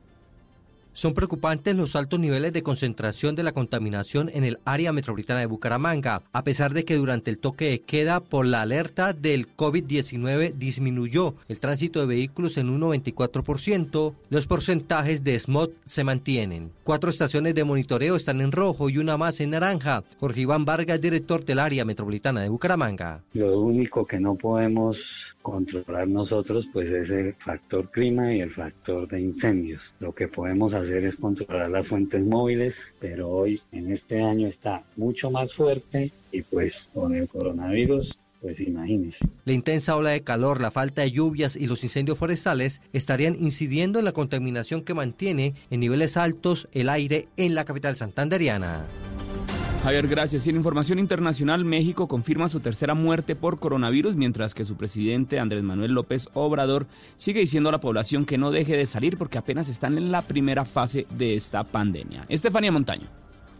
Son preocupantes los altos niveles de concentración de la contaminación en el área metropolitana de Bucaramanga, a pesar de que durante el toque de queda por la alerta del COVID-19 disminuyó el tránsito de vehículos en un 94%, los porcentajes de smog se mantienen. Cuatro estaciones de monitoreo están en rojo y una más en naranja. Jorge Iván Vargas, director del área metropolitana de Bucaramanga. Lo único que no podemos controlar nosotros pues es el factor clima y el factor de incendios. Lo que podemos hacer es controlar las fuentes móviles, pero hoy en este año está mucho más fuerte y pues con el coronavirus pues imagínense. La intensa ola de calor, la falta de lluvias y los incendios forestales estarían incidiendo en la contaminación que mantiene en niveles altos el aire en la capital santanderiana. Javier, gracias. Y en información internacional, México confirma su tercera muerte por coronavirus, mientras que su presidente Andrés Manuel López Obrador sigue diciendo a la población que no deje de salir porque apenas están en la primera fase de esta pandemia. Estefanía Montaño.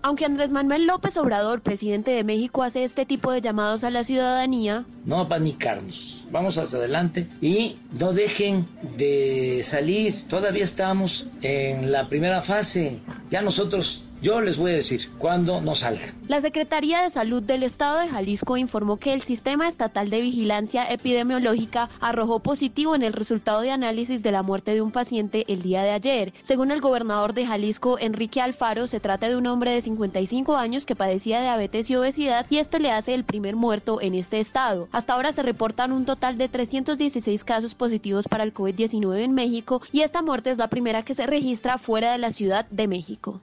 Aunque Andrés Manuel López Obrador, presidente de México, hace este tipo de llamados a la ciudadanía, No panicarnos, vamos hacia adelante y no dejen de salir. Todavía estamos en la primera fase. Ya nosotros, yo les voy a decir cuándo no salgan. la Secretaría de Salud del Estado de Jalisco informó que el Sistema Estatal de Vigilancia Epidemiológica arrojó positivo en el resultado de análisis de la muerte de un paciente el día de ayer. Según el gobernador de Jalisco, Enrique Alfaro, se trata de un hombre de 55 años que padecía diabetes y obesidad y esto le hace el primer muerto en este estado. Hasta ahora se reportan un total de 316 casos positivos para el COVID-19 en México y esta muerte es la primera que se registra fuera de la Ciudad de México.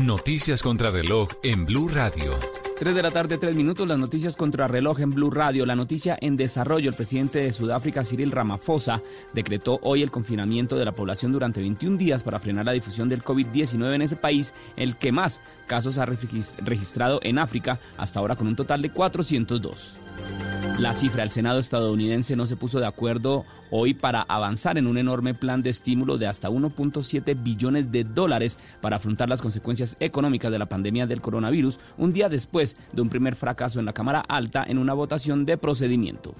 Noticias contra reloj en Blue Radio. 3 de la tarde, 3 minutos, las noticias contra reloj en Blue Radio. La noticia en desarrollo, el presidente de Sudáfrica, Cyril Ramaphosa, decretó hoy el confinamiento de la población durante 21 días para frenar la difusión del COVID-19 en ese país, el que más casos ha regis- registrado en África, hasta ahora con un total de 402. La cifra, el Senado estadounidense no se puso de acuerdo hoy para avanzar en un enorme plan de estímulo de hasta 1.7 billones de dólares para afrontar las consecuencias económicas de la pandemia del coronavirus, un día después de un primer fracaso en la Cámara Alta en una votación de procedimiento.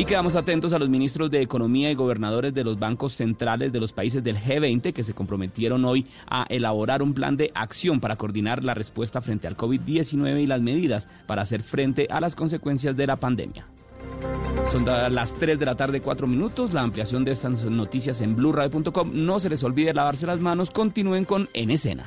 Y quedamos atentos a los ministros de Economía y gobernadores de los bancos centrales de los países del G20 que se comprometieron hoy a elaborar un plan de acción para coordinar la respuesta frente al COVID-19 y las medidas para hacer frente a las consecuencias de la pandemia. Son las 3 de la tarde, 4 minutos. La ampliación de estas noticias en blurradio.com. No se les olvide lavarse las manos. Continúen con En Escena.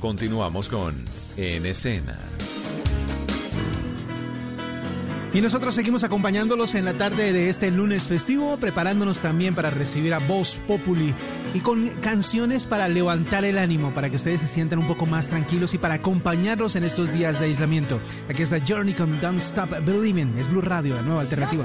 Continuamos con En Escena. Y nosotros seguimos acompañándolos en la tarde de este lunes festivo, preparándonos también para recibir a Voz Populi y con canciones para levantar el ánimo, para que ustedes se sientan un poco más tranquilos y para acompañarlos en estos días de aislamiento. Aquí está Journey con Don't Stop Believing, es Blue Radio, la nueva alternativa.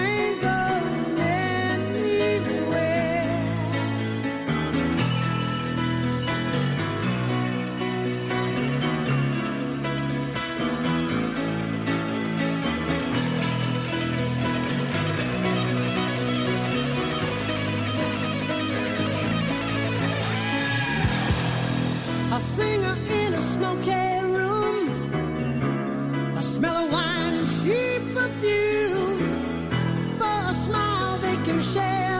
smoky room. The smell of wine and cheap perfume. For a smile, they can share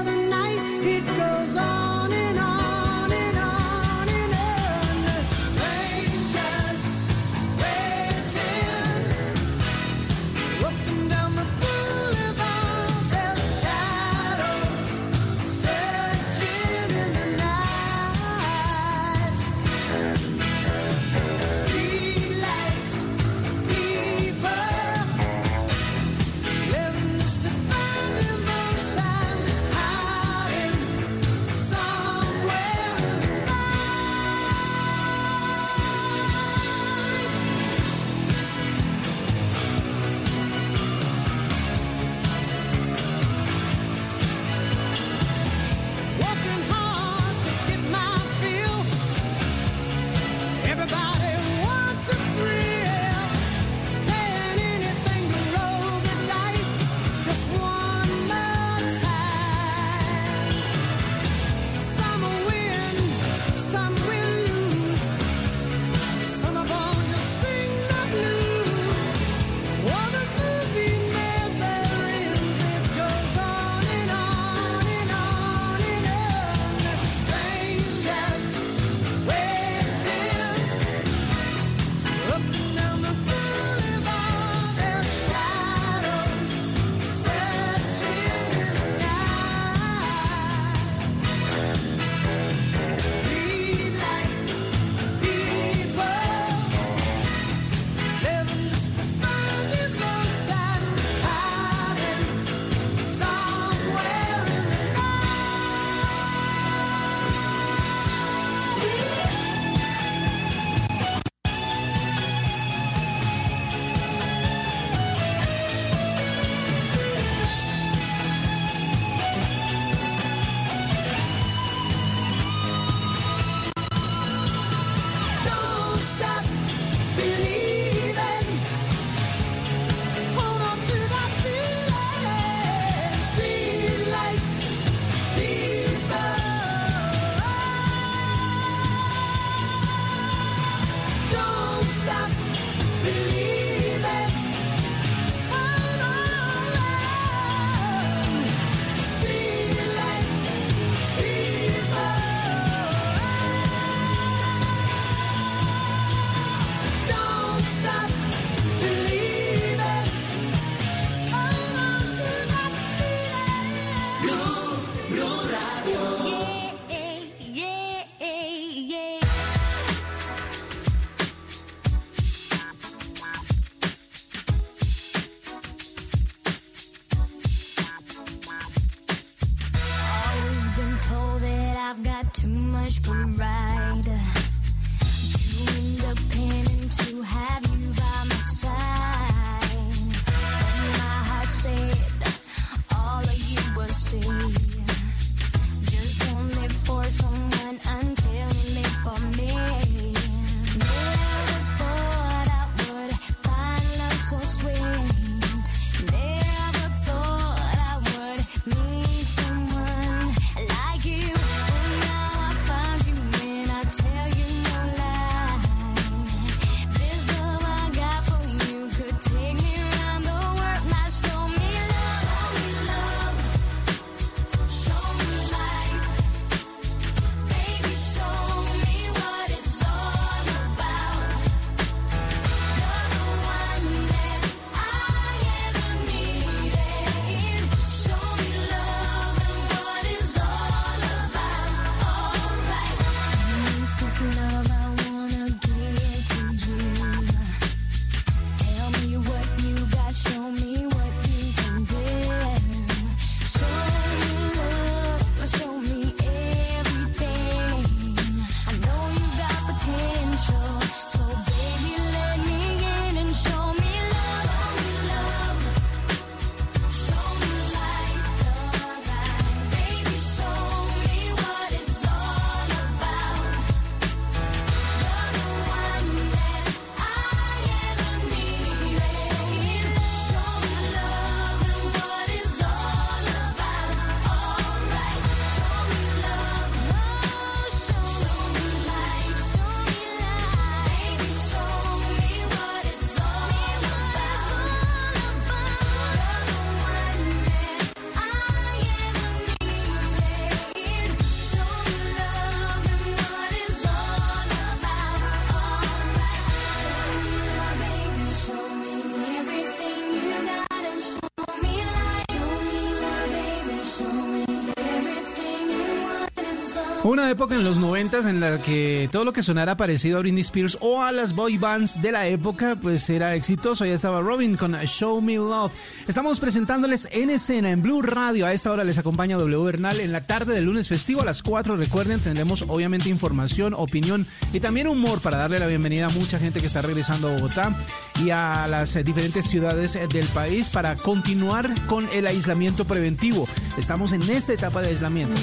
época en los noventas en la que todo lo que sonara parecido a Britney Spears o a las boy bands de la época pues era exitoso. Ya estaba Robin con Show Me Love. Estamos presentándoles en escena en Blue Radio. A esta hora les acompaña W Bernal en la tarde del lunes festivo a las 4. Recuerden, tendremos obviamente información, opinión y también humor para darle la bienvenida a mucha gente que está regresando a Bogotá y a las eh, diferentes ciudades eh, del país para continuar con el aislamiento preventivo. Estamos en esta etapa de aislamiento.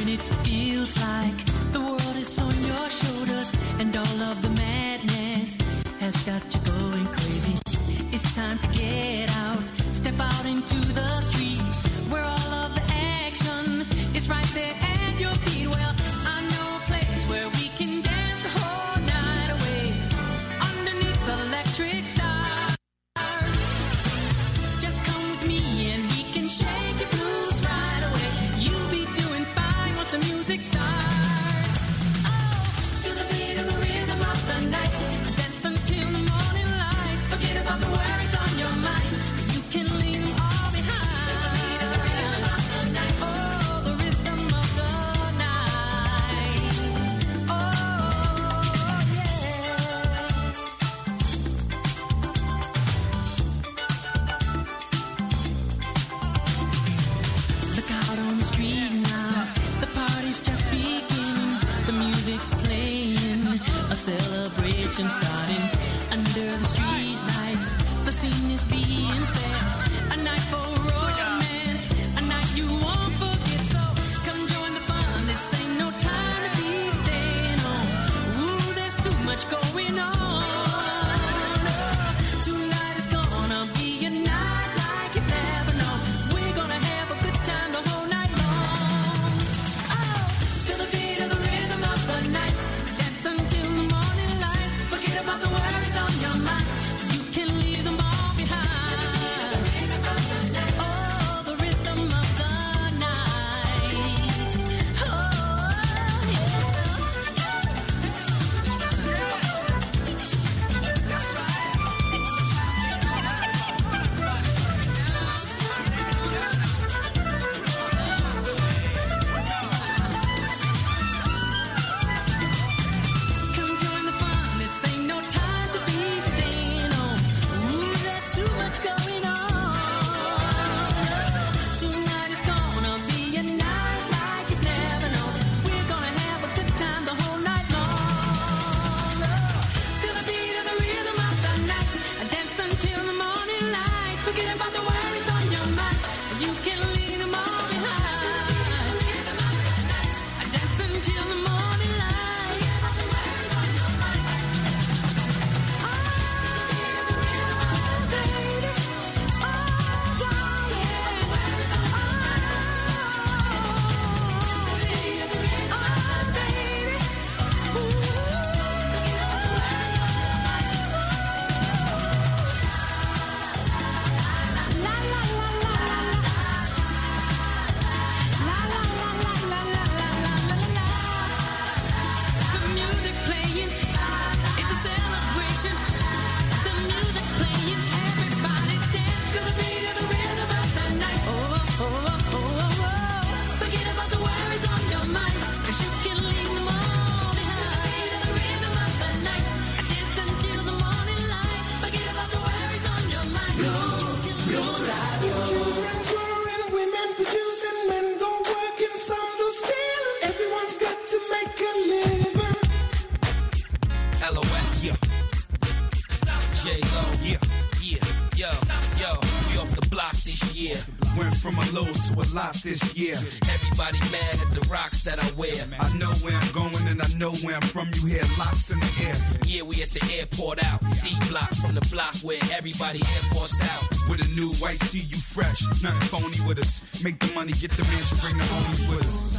shoulders and all of the madness has got you going crazy. It's time to get out, step out into the street. conversation starting under the streetlights. The scene is being set. body Air out. With a new white tee, you fresh. Nothing phony with us. Make the money, get the mansion, bring the homies with us.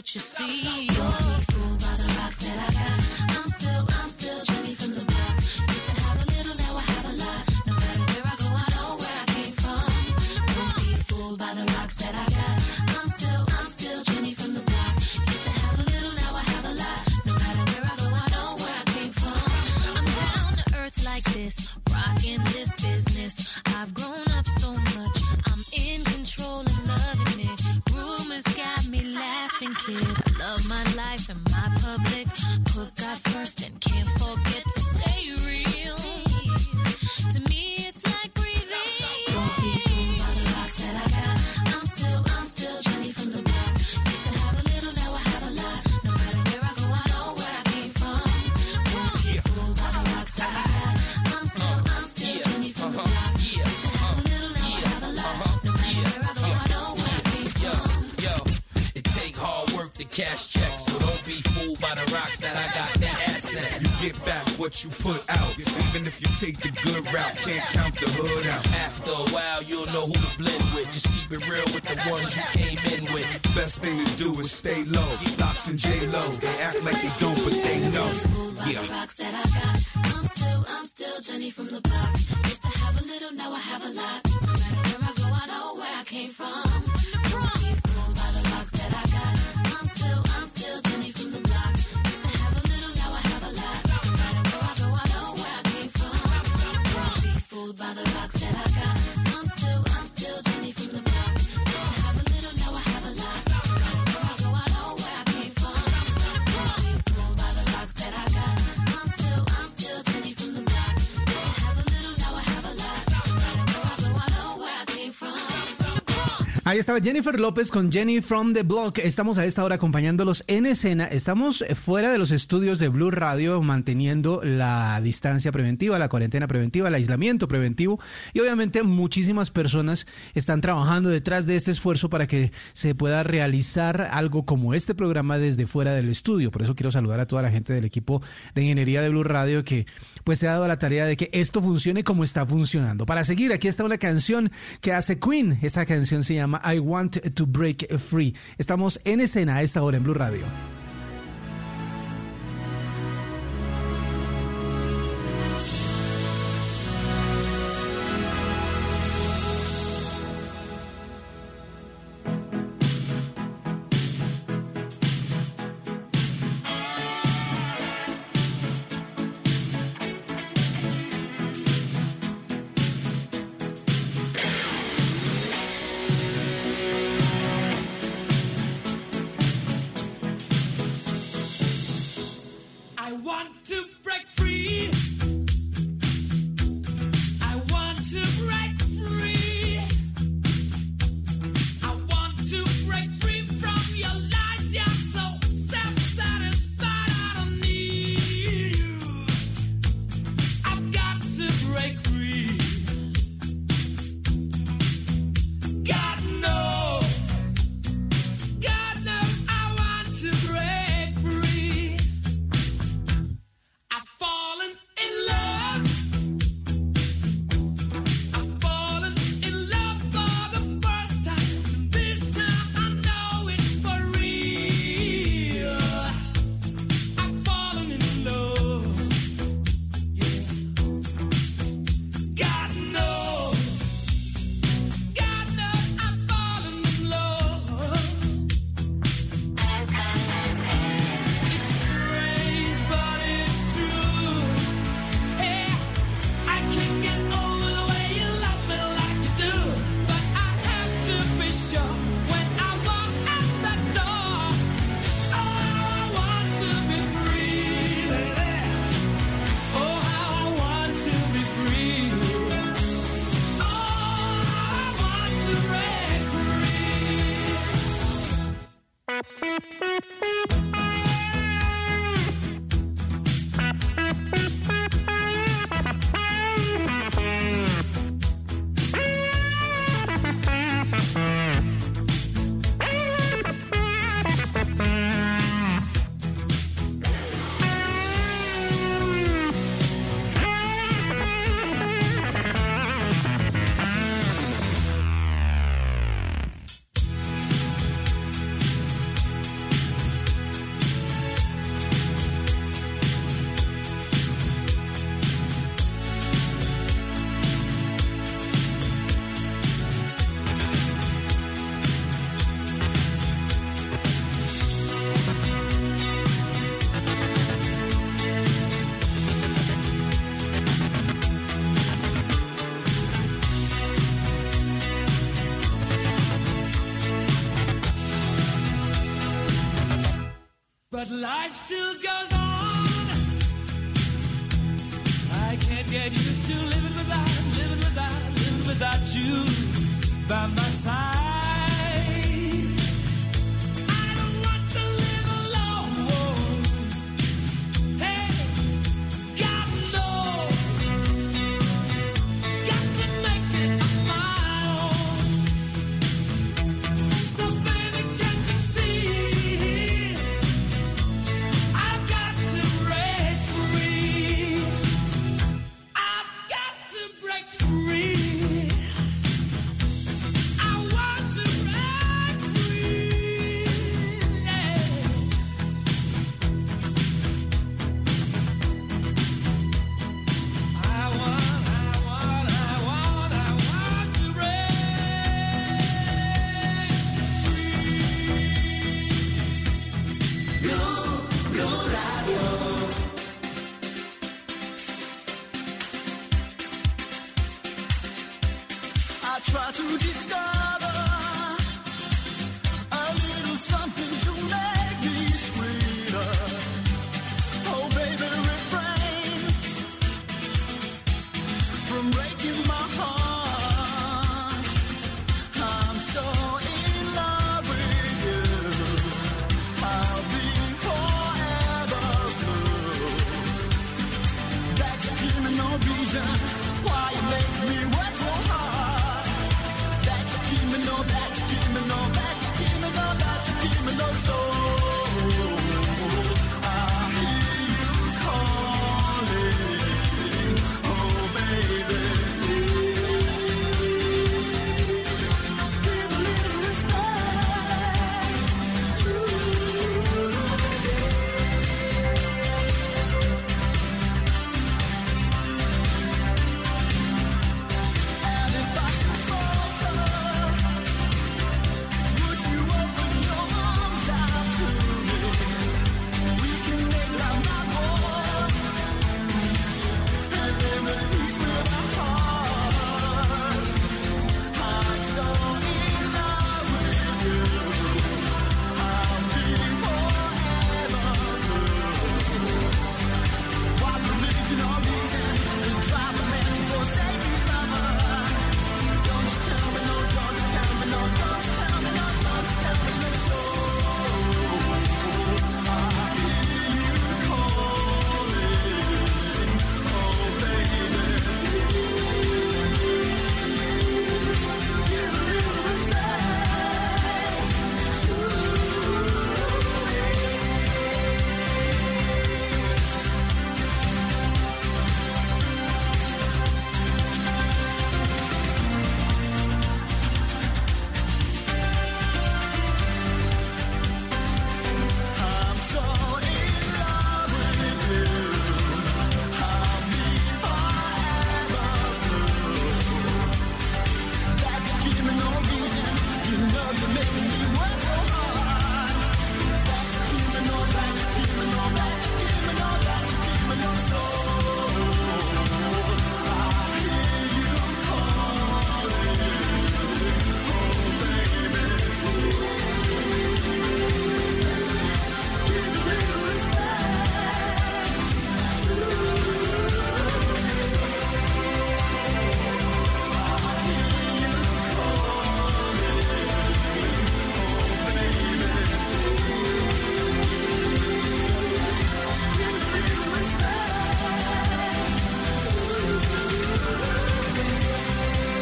what you see. don't know who to blend with. Just keep it real with the ones you came in with. Best thing to do is stay low. Locks and J Lo. they act like they don't, but they know. Yeah. I'm still, I'm still Jenny from the block. Used to have a little, now I have a lot. No matter where I go, I know where I came from. by the rocks that I got. Ahí estaba Jennifer López con Jenny from the Block. Estamos a esta hora acompañándolos en escena. Estamos fuera de los estudios de Blue Radio manteniendo la distancia preventiva, la cuarentena preventiva, el aislamiento preventivo y obviamente muchísimas personas están trabajando detrás de este esfuerzo para que se pueda realizar algo como este programa desde fuera del estudio. Por eso quiero saludar a toda la gente del equipo de ingeniería de Blue Radio que pues se ha dado la tarea de que esto funcione como está funcionando. Para seguir, aquí está una canción que hace Queen. Esta canción se llama I Want to Break Free. Estamos en escena esta hora en Blue Radio.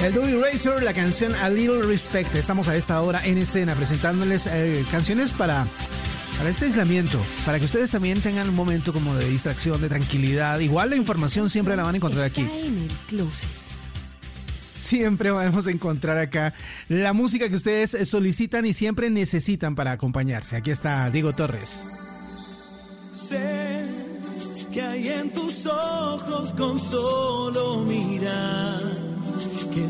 El Doobie Racer, la canción A Little Respect. Estamos a esta hora en escena presentándoles eh, canciones para, para este aislamiento, para que ustedes también tengan un momento como de distracción, de tranquilidad. Igual la información siempre la van a encontrar aquí. Siempre vamos a encontrar acá la música que ustedes solicitan y siempre necesitan para acompañarse. Aquí está Diego Torres. Sé que hay en tus ojos con solo mirar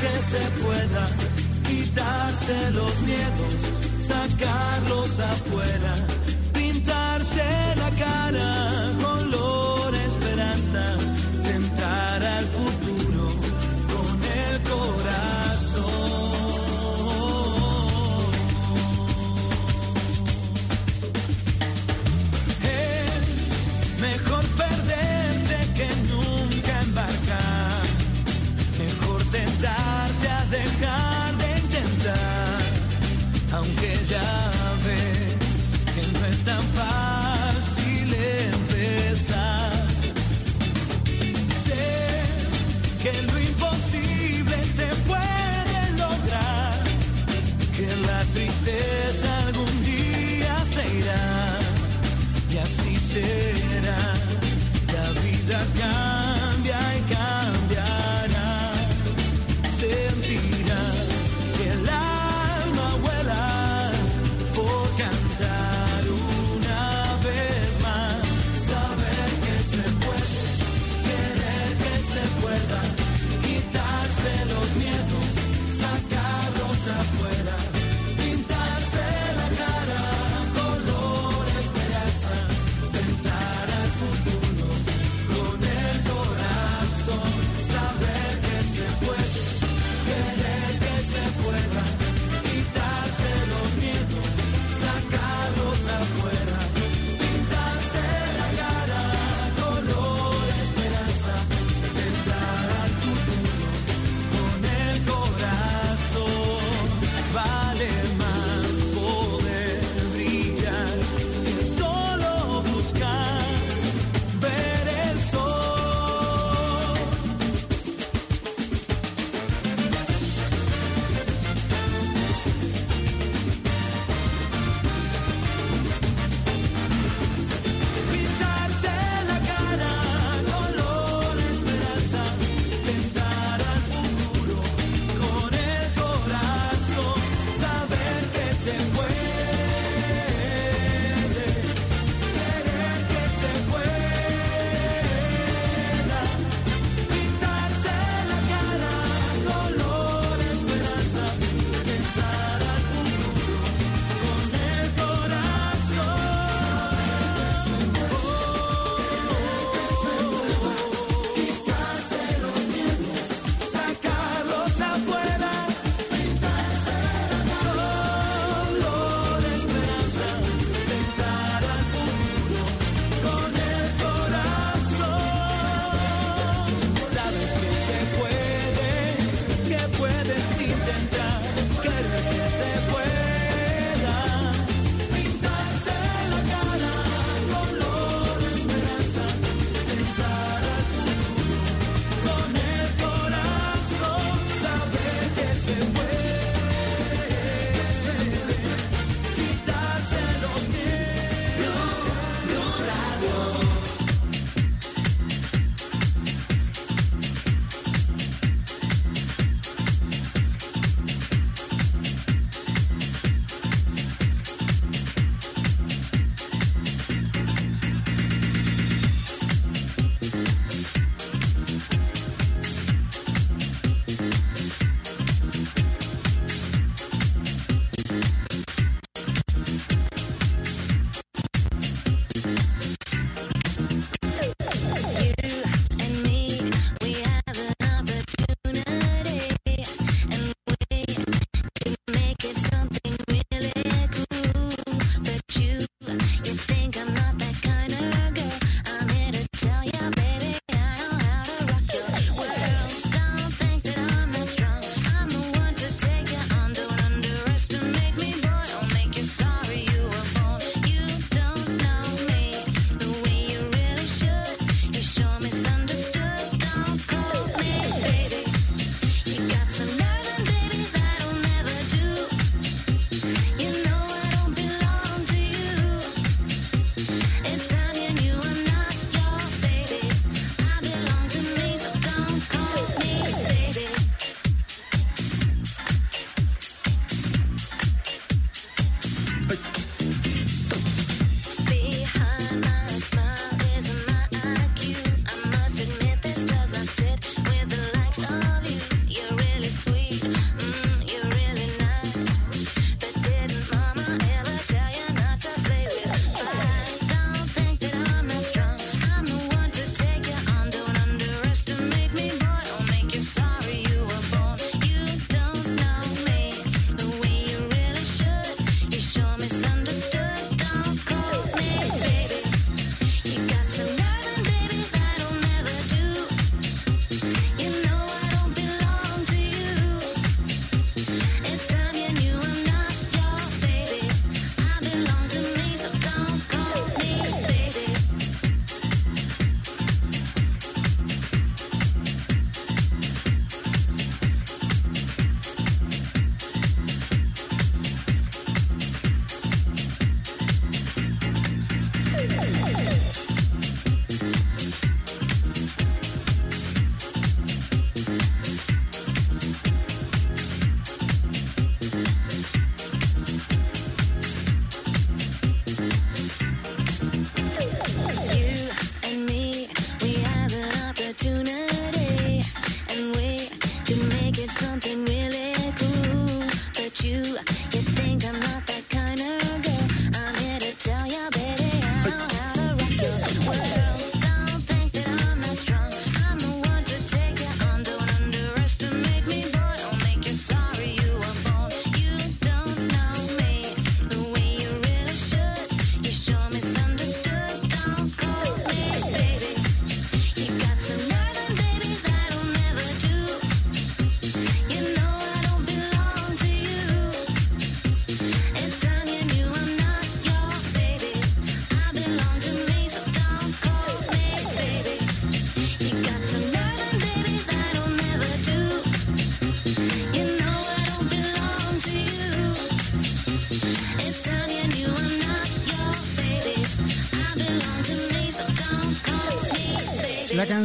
que se pueda, quitarse los miedos, sacarlos afuera, pintarse la cara.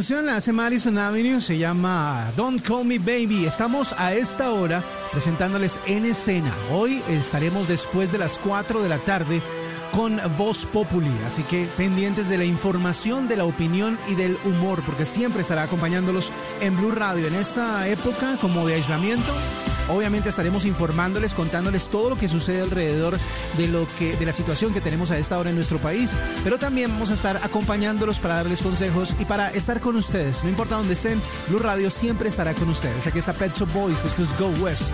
Canción la hace Madison Avenue, se llama Don't Call Me Baby. Estamos a esta hora presentándoles en escena. Hoy estaremos después de las 4 de la tarde con Voz Populi, así que pendientes de la información, de la opinión y del humor, porque siempre estará acompañándolos en Blue Radio en esta época como de aislamiento. Obviamente estaremos informándoles, contándoles todo lo que sucede alrededor de lo que de la situación que tenemos a esta hora en nuestro país, pero también vamos a estar acompañándolos para darles consejos y para estar con ustedes. No importa dónde estén, Blue Radio siempre estará con ustedes. Aquí está Pet Shop Boys, esto es Go West.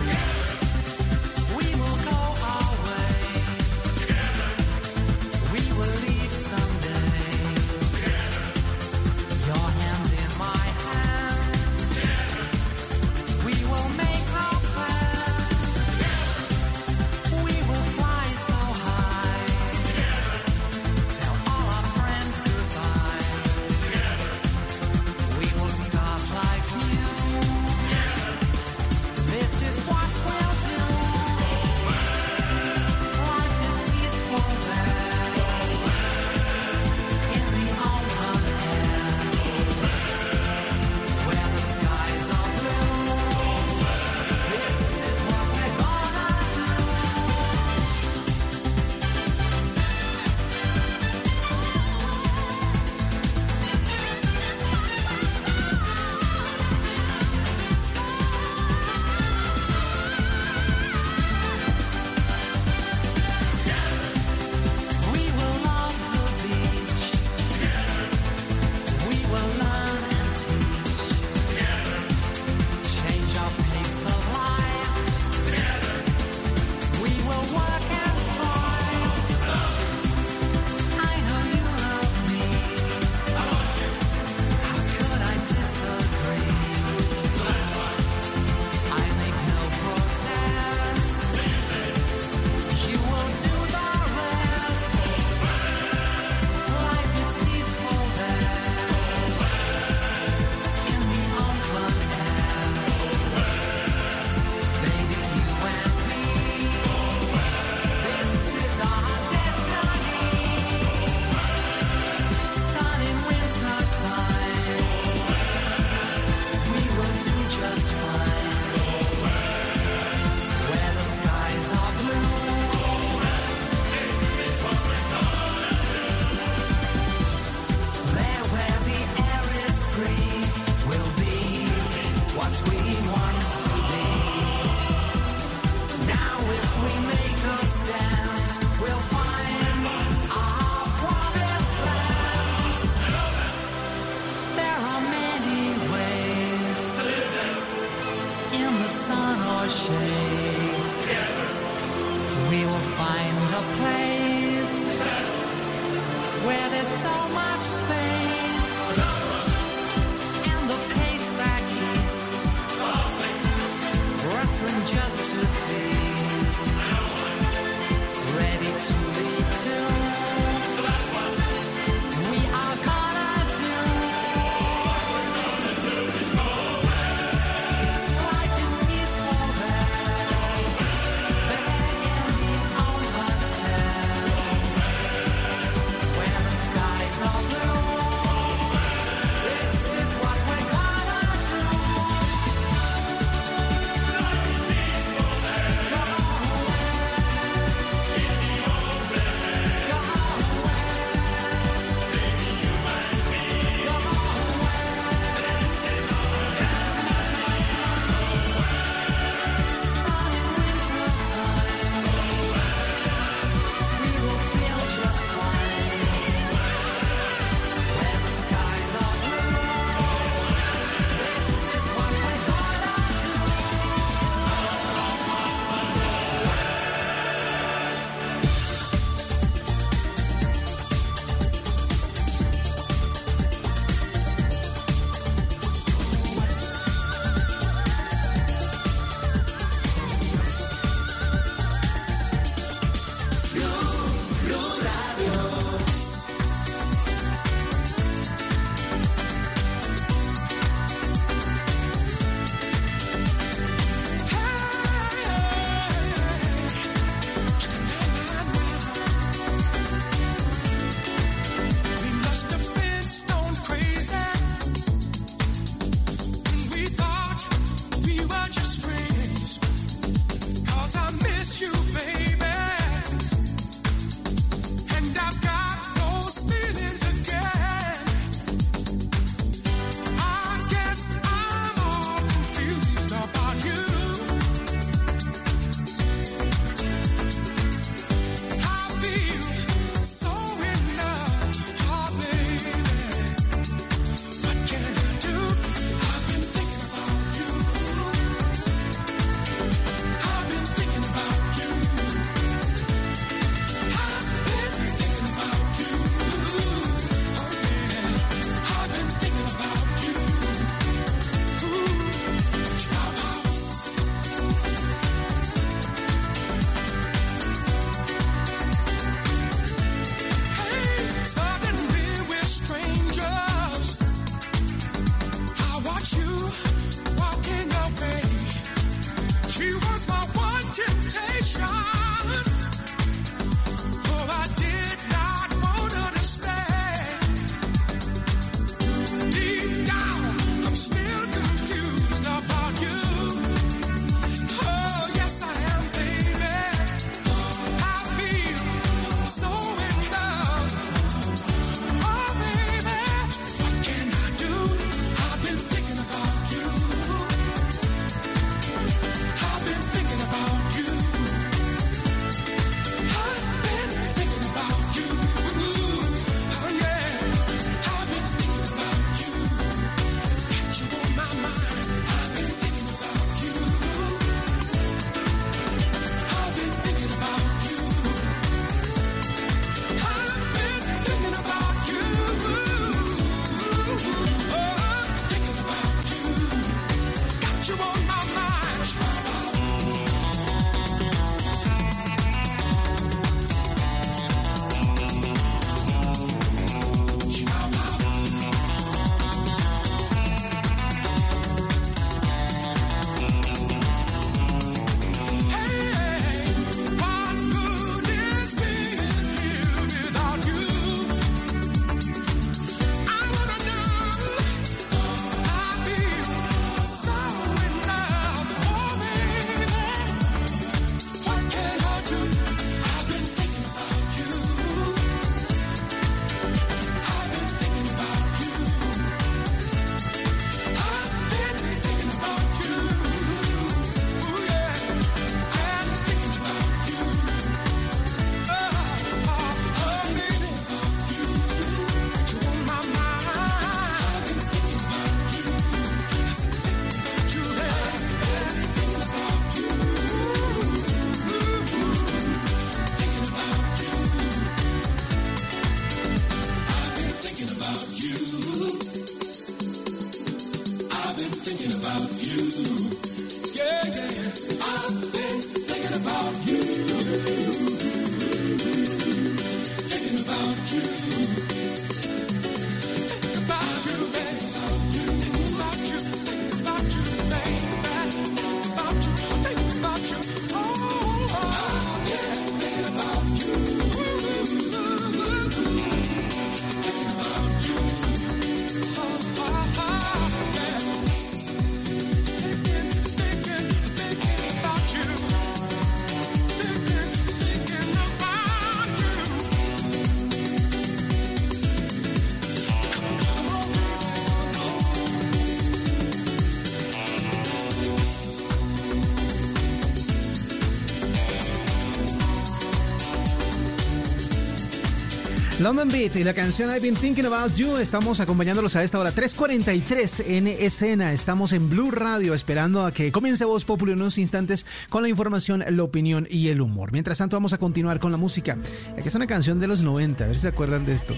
London Beat y la canción I've Been Thinking About You. Estamos acompañándolos a esta hora 3.43 en escena. Estamos en Blue Radio esperando a que comience Voz Popular en unos instantes con la información, la opinión y el humor. Mientras tanto vamos a continuar con la música. Aquí es una canción de los 90, a ver si se acuerdan de esto.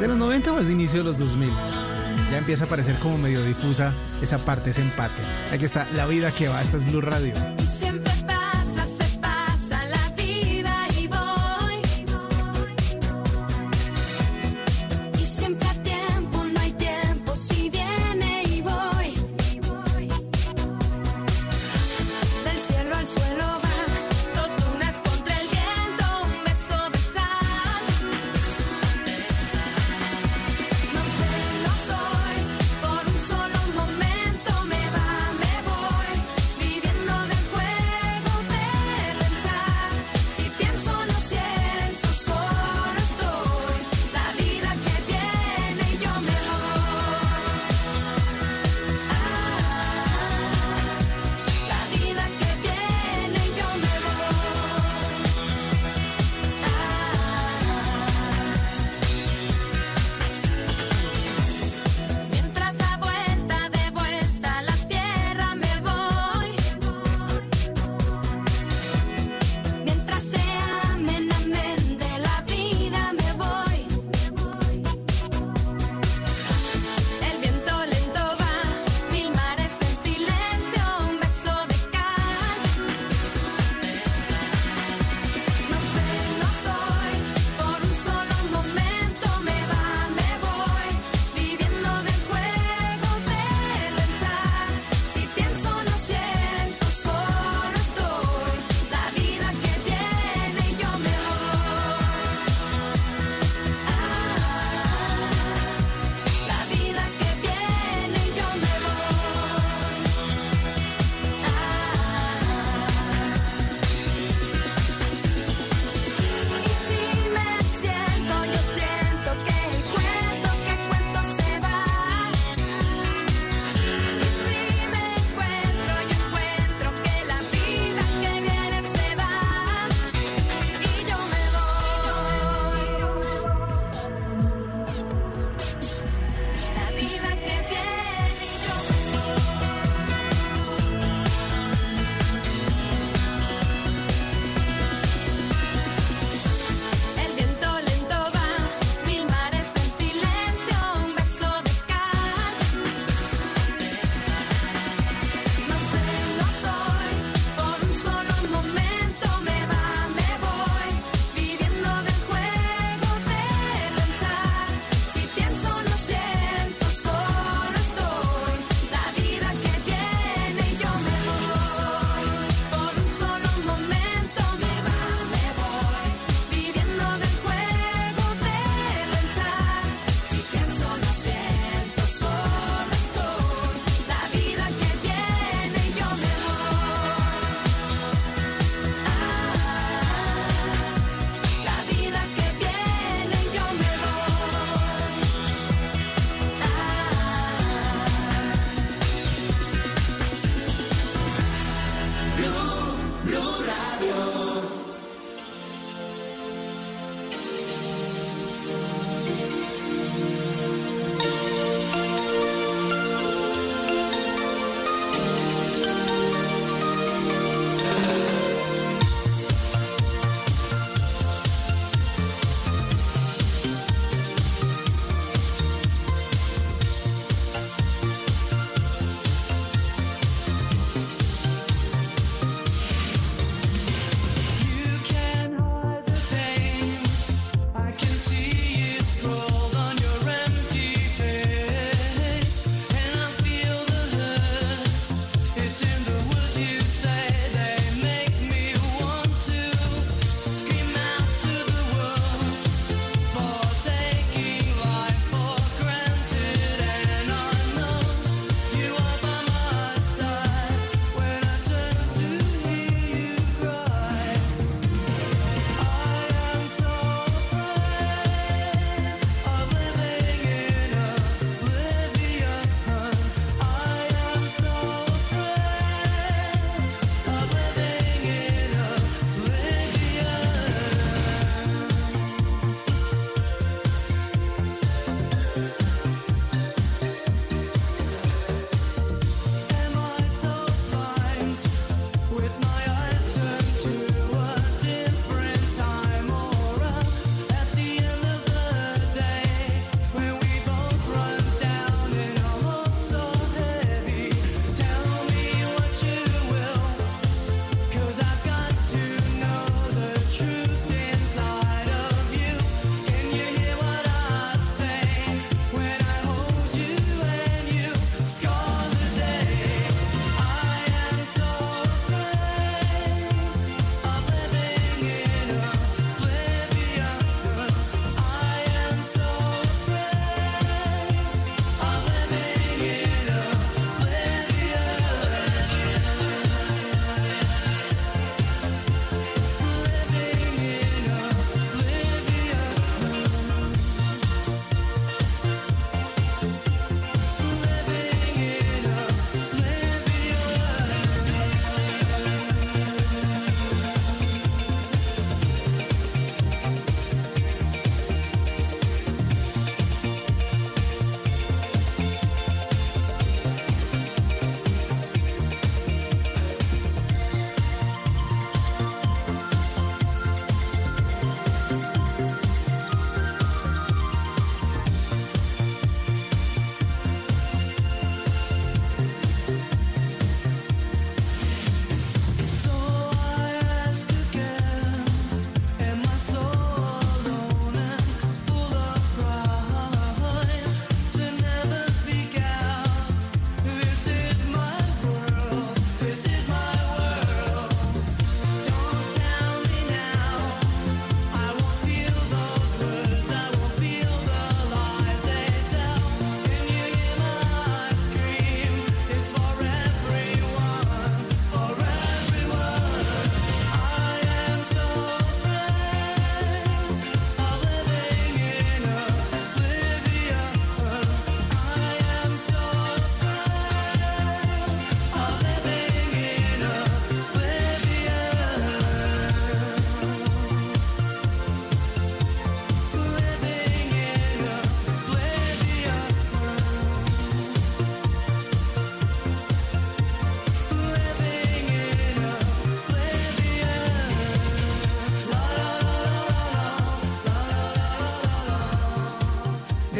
¿De los 90 o es de inicio de los 2000? Ya empieza a parecer como medio difusa esa parte, ese empate. Aquí está La Vida que va, esta es Blue Radio.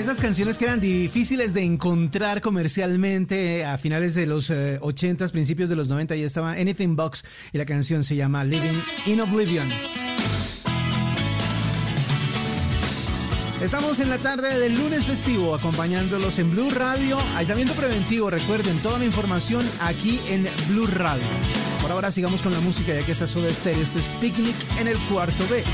Esas canciones que eran difíciles de encontrar comercialmente a finales de los eh, 80s, principios de los 90, ya estaba Anything Box y la canción se llama Living in Oblivion. Estamos en la tarde del lunes festivo acompañándolos en Blue Radio. Aislamiento preventivo, recuerden toda la información aquí en Blue Radio. Por ahora sigamos con la música ya que está Soda Stereo. Esto es Picnic en el cuarto B.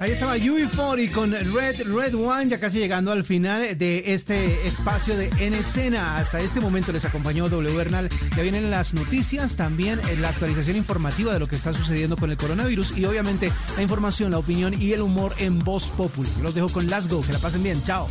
Ahí estaba UB40 con Red Red One, ya casi llegando al final de este espacio de En Escena. Hasta este momento les acompañó W Bernal. Ya vienen las noticias, también la actualización informativa de lo que está sucediendo con el coronavirus y obviamente la información, la opinión y el humor en Voz Populi. Los dejo con Let's Go, que la pasen bien. Chao.